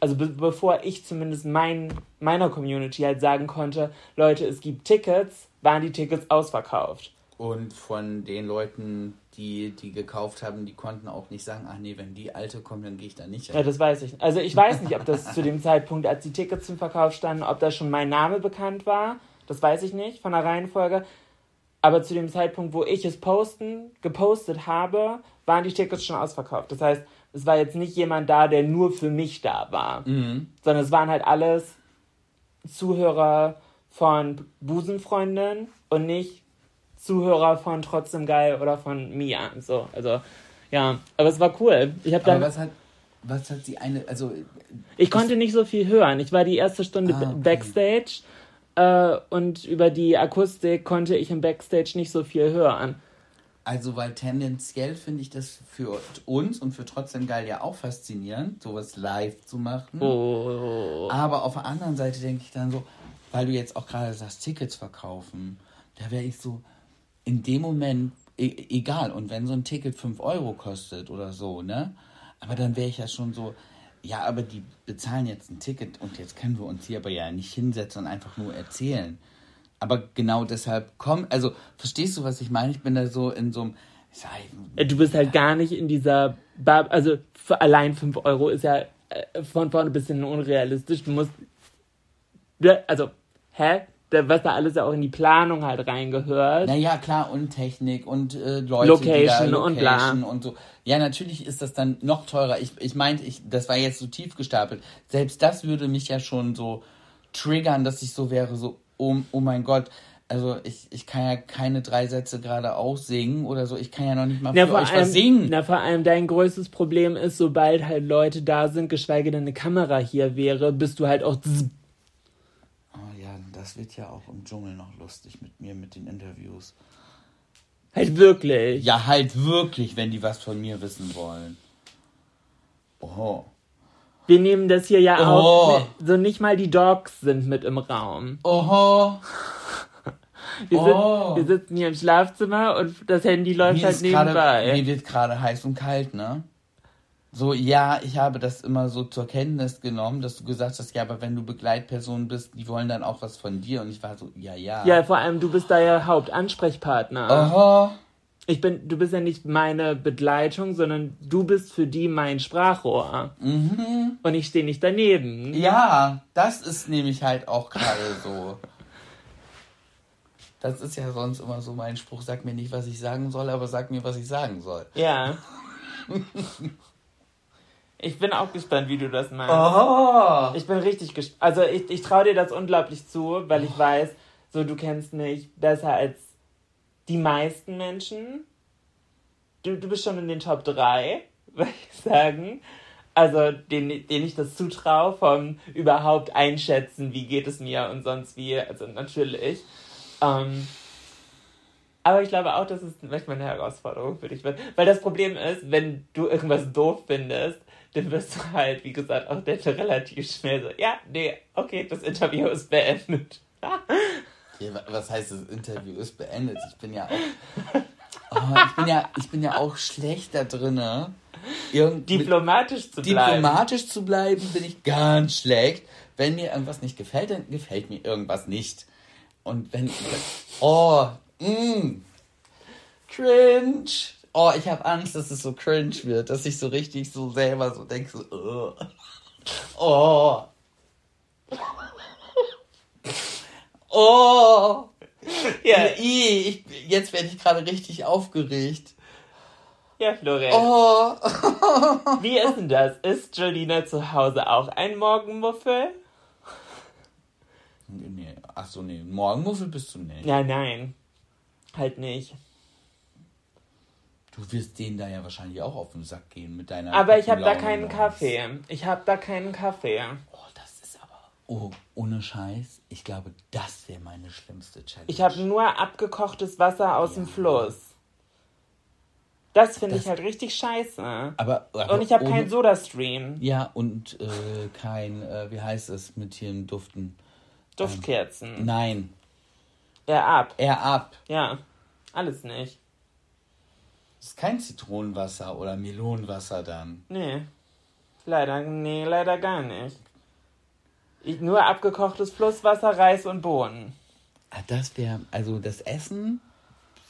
Also be bevor ich zumindest mein, meiner Community halt sagen konnte, Leute, es gibt Tickets, waren die Tickets ausverkauft. Und von den Leuten, die die gekauft haben, die konnten auch nicht sagen, ach nee, wenn die alte kommt, dann gehe ich da nicht rein. Ja, das weiß ich. Also ich weiß nicht, ob das zu dem Zeitpunkt, als die Tickets zum Verkauf standen, ob da schon mein Name bekannt war. Das weiß ich nicht von der Reihenfolge. Aber zu dem Zeitpunkt, wo ich es posten, gepostet habe, waren die Tickets schon ausverkauft. Das heißt, es war jetzt nicht jemand da, der nur für mich da war, mhm. sondern es waren halt alles Zuhörer von Busenfreundin und nicht Zuhörer von Trotzdem Geil oder von Mia. So, also, ja, aber es war cool. Ich habe dann. was hat, was hat die eine, also. Ich konnte nicht so viel hören. Ich war die erste Stunde ah, okay. Backstage äh, und über die Akustik konnte ich im Backstage nicht so viel hören. Also, weil tendenziell finde ich das für uns und für trotzdem geil ja auch faszinierend, sowas live zu machen. Oh. Aber auf der anderen Seite denke ich dann so, weil du jetzt auch gerade sagst, Tickets verkaufen, da wäre ich so, in dem Moment, e egal, und wenn so ein Ticket 5 Euro kostet oder so, ne? Aber dann wäre ich ja schon so, ja, aber die bezahlen jetzt ein Ticket und jetzt können wir uns hier aber ja nicht hinsetzen und einfach nur erzählen. Aber genau deshalb komm, also verstehst du, was ich meine? Ich bin da so in so einem. Äh, du bist halt gar nicht in dieser. Bar also allein 5 Euro ist ja äh, von vorne ein bisschen unrealistisch. Du musst. Also, hä? Was da alles ja auch in die Planung halt reingehört. Naja, klar, und Technik und äh, Leute, Location, Location und bla. Und so. Ja, natürlich ist das dann noch teurer. Ich, ich meinte, ich, das war jetzt so tief gestapelt. Selbst das würde mich ja schon so triggern, dass ich so wäre, so, oh, oh mein Gott, also ich, ich kann ja keine drei Sätze gerade aussingen oder so. Ich kann ja noch nicht mal na, für euch allem, was singen. Na, vor allem dein größtes Problem ist, sobald halt Leute da sind, geschweige denn eine Kamera hier wäre, bist du halt auch das wird ja auch im Dschungel noch lustig mit mir, mit den Interviews. Halt wirklich? Ja, halt wirklich, wenn die was von mir wissen wollen. Oh. Wir nehmen das hier ja oh. auch. So nicht mal die Dogs sind mit im Raum. Oh. Wir, oh. Sind, wir sitzen hier im Schlafzimmer und das Handy läuft mir halt nebenbei. Grade, mir wird gerade heiß und kalt, ne? So, ja, ich habe das immer so zur Kenntnis genommen, dass du gesagt hast, ja, aber wenn du Begleitperson bist, die wollen dann auch was von dir. Und ich war so, ja, ja. Ja, vor allem, du bist da ja Hauptansprechpartner. Aha. Ich bin, du bist ja nicht meine Begleitung, sondern du bist für die mein Sprachrohr. Mhm. Und ich stehe nicht daneben. Ja, das ist nämlich halt auch gerade so. Das ist ja sonst immer so mein Spruch, sag mir nicht, was ich sagen soll, aber sag mir, was ich sagen soll. Ja. Ich bin auch gespannt, wie du das meinst. Oh. Ich bin richtig gespannt. Also ich, ich traue dir das unglaublich zu, weil ich weiß, so du kennst mich besser als die meisten Menschen. Du, du bist schon in den Top 3, würde ich sagen. Also, den, den ich das zutraue, vom überhaupt einschätzen, wie geht es mir und sonst wie. Also natürlich. Ähm, aber ich glaube auch, dass es manchmal eine Herausforderung für dich wird. Weil das Problem ist, wenn du irgendwas doof findest, dann wirst du halt, wie gesagt, auch dann relativ schnell so, ja, nee, okay, das Interview ist beendet. ja, was heißt, das Interview ist beendet? Ich bin ja auch, oh, ich bin ja, ich bin ja auch schlecht da drinne. diplomatisch zu bleiben. Diplomatisch zu bleiben bin ich ganz schlecht. Wenn mir irgendwas nicht gefällt, dann gefällt mir irgendwas nicht. Und wenn, oh, mm, cringe oh, ich habe Angst, dass es so cringe wird, dass ich so richtig so selber so denke, so, oh. Oh. Ja, ich, jetzt werde ich gerade richtig aufgeregt. Ja, Florian. Oh. Wie ist denn das? Ist Jolina zu Hause auch ein Morgenmuffel? Nee, ach so, nee. Morgenmuffel bist du nicht. Nein, nein. Halt nicht. Du wirst denen da ja wahrscheinlich auch auf den Sack gehen mit deiner. Aber ich habe da keinen. Kaffee. Ich habe da keinen Kaffee. Oh, das ist aber. Oh, ohne Scheiß. Ich glaube, das wäre meine schlimmste Challenge. Ich habe nur abgekochtes Wasser aus dem Fluss. Das finde ich halt richtig scheiße. Aber, aber Und ich habe keinen Soda-Stream. Ja, und äh, kein, äh, wie heißt es, mit hier im Duften? Duftkerzen. Nein, Ja, ab. eher ab. Ja. Alles nicht. Das ist kein Zitronenwasser oder Melonenwasser dann. Nee. Leider, nee, leider gar nicht. Ich, nur abgekochtes Flusswasser, Reis und Bohnen. Ah, Das wäre, also das Essen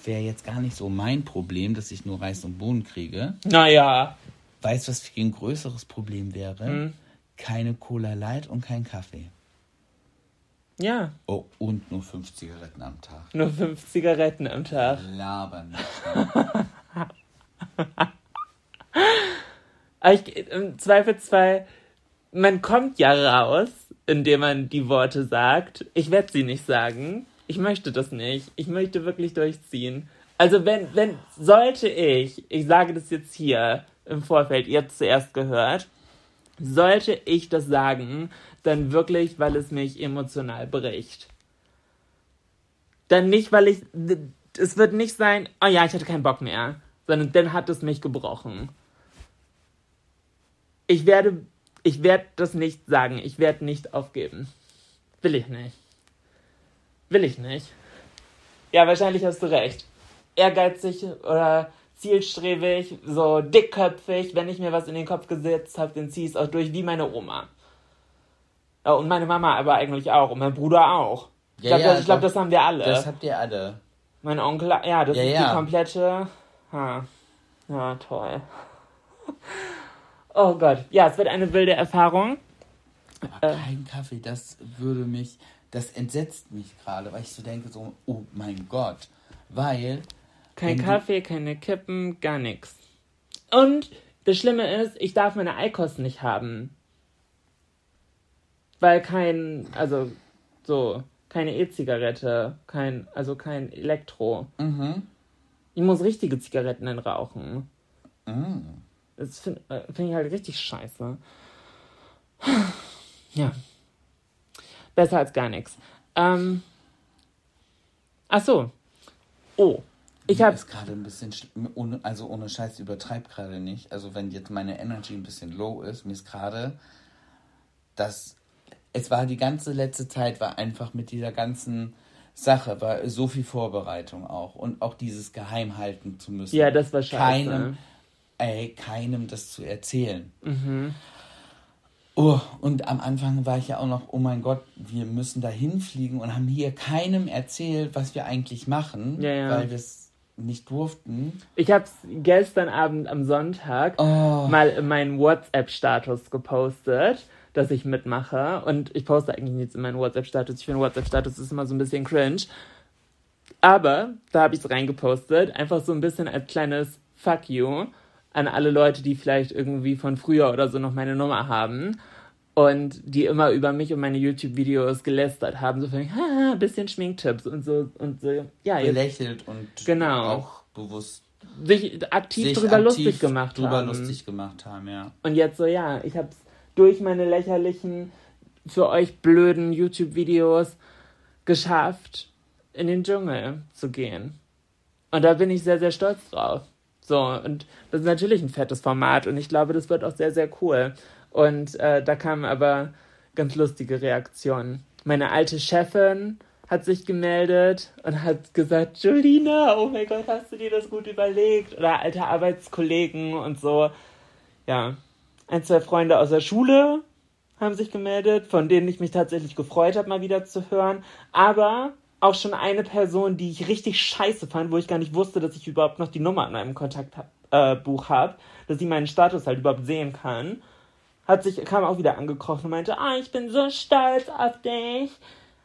wäre jetzt gar nicht so mein Problem, dass ich nur Reis und Bohnen kriege. Naja. Weißt du, was viel ein größeres Problem wäre? Hm. Keine Cola Light und kein Kaffee. Ja. Oh, und nur fünf Zigaretten am Tag. Nur fünf Zigaretten am Tag. Labern ich, im Zweifelsfall, man kommt ja raus, indem man die Worte sagt. Ich werde sie nicht sagen. Ich möchte das nicht. Ich möchte wirklich durchziehen. Also wenn, wenn, sollte ich, ich sage das jetzt hier im Vorfeld, ihr habt zuerst gehört, sollte ich das sagen, dann wirklich, weil es mich emotional bricht. Dann nicht, weil ich, es wird nicht sein, oh ja, ich hatte keinen Bock mehr, sondern dann hat es mich gebrochen. Ich werde, ich werde das nicht sagen. Ich werde nicht aufgeben. Will ich nicht. Will ich nicht. Ja, wahrscheinlich hast du recht. Ehrgeizig oder zielstrebig, so dickköpfig. Wenn ich mir was in den Kopf gesetzt habe, dann ziehe ich es auch durch, wie meine Oma. Und meine Mama aber eigentlich auch. Und mein Bruder auch. Ich Ja, glaube, ja, das, ich glaub, doch. das haben wir alle. Das habt ihr alle. Mein Onkel, ja, das Ja, ist die komplette. Ha. Ja, toll. Oh Gott. Ja, es wird eine wilde Erfahrung. Aber kein Kaffee, das würde mich, das entsetzt mich gerade, weil ich so denke, so, oh mein Gott. Weil, Kein Kaffee, keine Kippen, gar nichts. Und das Schlimme ist, ich darf meine Eikosten nicht haben. Weil kein, also so, keine E-Zigarette, kein, also kein Elektro. mhm, Ich muss richtige Zigaretten dann rauchen. mhm. Das finde find ich halt richtig scheiße. Ja. Besser als gar nichts. Ähm. Ach so. Oh. Ich habe gerade ein bisschen, ohne, also ohne Scheiß, übertreib gerade nicht. Also wenn jetzt meine Energy ein bisschen low ist, mir ist gerade, dass es war die ganze letzte Zeit, war einfach mit dieser ganzen Sache, war so viel Vorbereitung auch. Und auch dieses geheim halten zu müssen. Ja, das war scheiße. Keinem, ey, keinem das zu erzählen. Oh, und am Anfang war ich ja auch noch, oh mein Gott, wir müssen da hinfliegen und haben hier keinem erzählt, was wir eigentlich machen, Ja, ja. weil wir es nicht durften. Ich habe gestern Abend am Sonntag Oh. mal in meinen WhatsApp-Status gepostet, dass ich mitmache. Und ich poste eigentlich nichts in meinen WhatsApp-Status. Ich finde, WhatsApp-Status ist immer so ein bisschen cringe. Aber da habe ich es reingepostet, einfach so ein bisschen als kleines Fuck you an alle Leute, die vielleicht irgendwie von früher oder so noch meine Nummer haben und die immer über mich und meine YouTube-Videos gelästert haben, so von, haha, bisschen Schminktipps und so und so. Ja, jetzt Belächelt und Genau. auch bewusst sich aktiv sich drüber aktiv lustig gemacht drüber haben. lustig gemacht haben, ja. Und jetzt so, ja, ich hab's durch meine lächerlichen, für euch blöden YouTube-Videos geschafft, in den Dschungel zu gehen. Und da bin ich sehr, sehr stolz drauf. So, und das ist natürlich ein fettes Format und ich glaube, das wird auch sehr, sehr cool. Und äh, da kamen aber ganz lustige Reaktionen. Meine alte Chefin hat sich gemeldet und hat gesagt, Julina, oh mein Gott, hast du dir das gut überlegt? Oder alte Arbeitskollegen und so. Ja, ein, zwei Freunde aus der Schule haben sich gemeldet, von denen ich mich tatsächlich gefreut habe, mal wieder zu hören. Aber auch schon eine Person, die ich richtig scheiße fand, wo ich gar nicht wusste, dass ich überhaupt noch die Nummer in meinem Kontaktbuch äh, habe, dass sie meinen Status halt überhaupt sehen kann, hat sich, kam auch wieder angekrochen und meinte, ah, ich bin so stolz auf dich.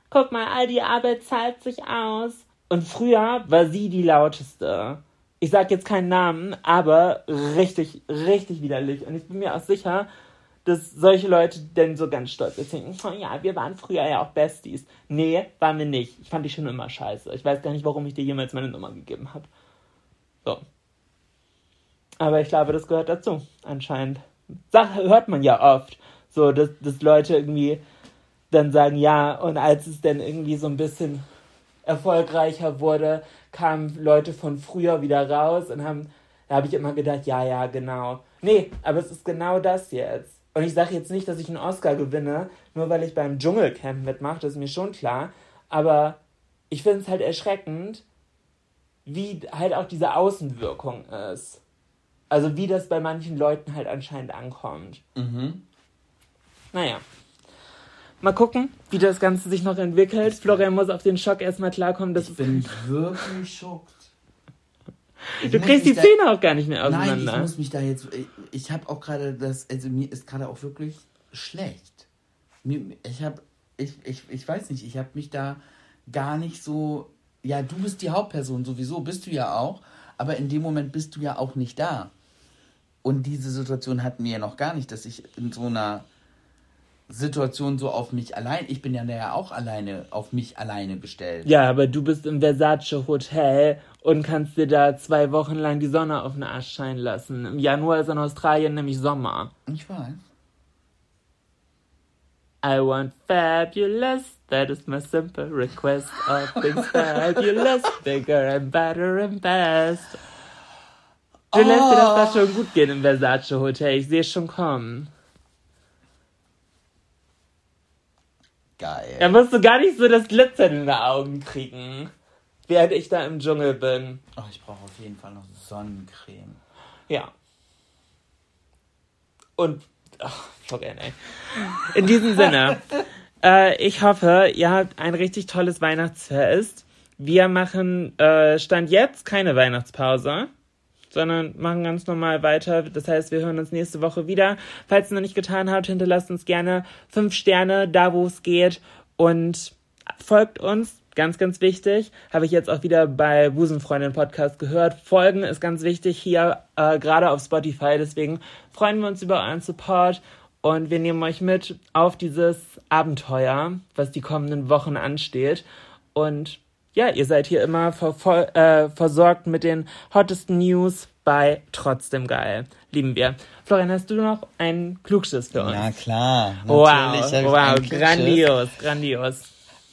Guck mal, all die Arbeit zahlt sich aus. Und früher war sie die lauteste. Ich sag jetzt keinen Namen, aber richtig, richtig widerlich. Und ich bin mir auch sicher, dass solche Leute denn so ganz stolz sind. Ja, wir waren früher ja auch Besties. Nee, waren wir nicht. Ich fand die schon immer scheiße. Ich weiß gar nicht, warum ich dir jemals meine Nummer gegeben habe. So. Aber ich glaube, das gehört dazu, anscheinend. Sach hört man ja oft. So, dass, dass Leute irgendwie dann sagen, ja, und als es dann irgendwie so ein bisschen erfolgreicher wurde, kamen Leute von früher wieder raus und haben, da habe ich immer gedacht, ja, ja, genau. Nee, aber es ist genau das jetzt. Und ich sage jetzt nicht, dass ich einen Oscar gewinne, nur weil ich beim Dschungelcamp mitmache, das ist mir schon klar. Aber ich finde es halt erschreckend, wie halt auch diese Außenwirkung ist. Also wie das bei manchen Leuten halt anscheinend ankommt. Mhm. Naja. Mal gucken, wie das Ganze sich noch entwickelt. Florian muss auf den Schock erstmal klarkommen. Dass Ich bin wirklich schockt. Ich du kriegst die Zähne auch gar nicht mehr Nein, auseinander. ich muss mich da jetzt. Ich, ich habe auch gerade das. Also mir ist gerade auch wirklich schlecht. Mir, ich habe. Ich, ich, ich weiß nicht, ich habe mich da gar nicht so. Ja, du bist die Hauptperson sowieso, bist du ja auch. Aber in dem Moment bist du ja auch nicht da. Und diese Situation hatten wir ja noch gar nicht, dass ich in so einer Situation so auf mich allein. Ich bin ja ja auch alleine auf mich alleine gestellt. ja, aber du bist im Versace Hotel und kannst dir da zwei Wochen lang die Sonne auf den Arsch scheinen lassen. Im Januar ist in Australien nämlich Sommer. Ich weiß. I want fabulous, that is my simple request. All things fabulous, bigger and better and best. Du lässt dir das da schon gut gehen im Versace Hotel, ich sehe es schon kommen. Geil. Da musst du gar nicht so das Glitzern in die Augen kriegen, während ich da im Dschungel bin. Oh, ich brauche auf jeden Fall noch Sonnencreme. Ja. Und, ach, Florian, ey. In diesem Sinne, äh, ich hoffe, ihr habt ein richtig tolles Weihnachtsfest. Wir machen äh, Stand jetzt keine Weihnachtspause, sondern machen ganz normal weiter. Das heißt, wir hören uns nächste Woche wieder. Falls ihr noch nicht getan habt, hinterlasst uns gerne fünf Sterne da, wo es geht und folgt uns. Ganz, ganz wichtig. Habe ich jetzt auch wieder bei Busenfreundin Podcast gehört. Folgen ist ganz wichtig hier, äh, gerade auf Spotify. Deswegen freuen wir uns über euren Support und wir nehmen euch mit auf dieses Abenteuer, was die kommenden Wochen ansteht. Und ja, ihr seid hier immer ver äh, versorgt mit den hottesten News bei Trotzdem Geil. Lieben wir. Florian, hast du noch einen Klugschiss für uns? Ja, klar. wow, wow, grandios, grandios.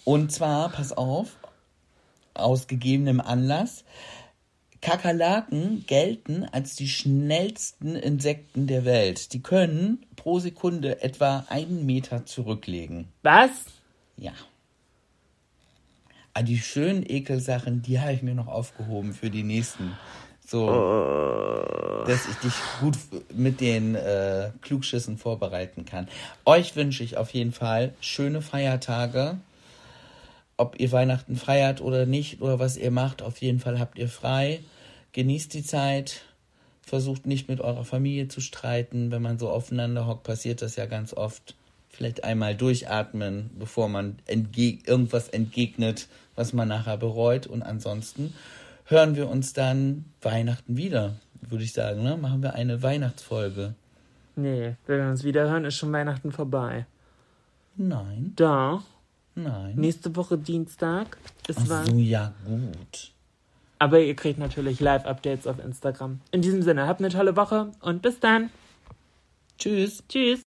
Und zwar, pass auf, aus gegebenem Anlass, Kakerlaken gelten als die schnellsten Insekten der Welt. Die können pro Sekunde etwa einen Meter zurücklegen. Was? Ja. Ah, die schönen Ekelsachen, die habe ich mir noch aufgehoben für die nächsten. So, dass ich dich gut mit den äh, Klugschüssen vorbereiten kann. Euch wünsche ich auf jeden Fall schöne Feiertage. Ob ihr Weihnachten feiert oder nicht oder was ihr macht, auf jeden Fall habt ihr frei. Genießt die Zeit. Versucht nicht mit eurer Familie zu streiten. Wenn man so aufeinander hockt, passiert das ja ganz oft. Vielleicht einmal durchatmen, bevor man entge irgendwas entgegnet, was man nachher bereut. Und ansonsten hören wir uns dann Weihnachten wieder, würde ich sagen. Ne? Machen wir eine Weihnachtsfolge. Nee, wenn wir uns wieder hören, ist schon Weihnachten vorbei. Nein, Da, nein. nächste Woche Dienstag ist Ach so, ja, gut. Aber ihr kriegt natürlich Live-Updates auf Instagram. In diesem Sinne, habt eine tolle Woche und bis dann. Tschüss. Tschüss.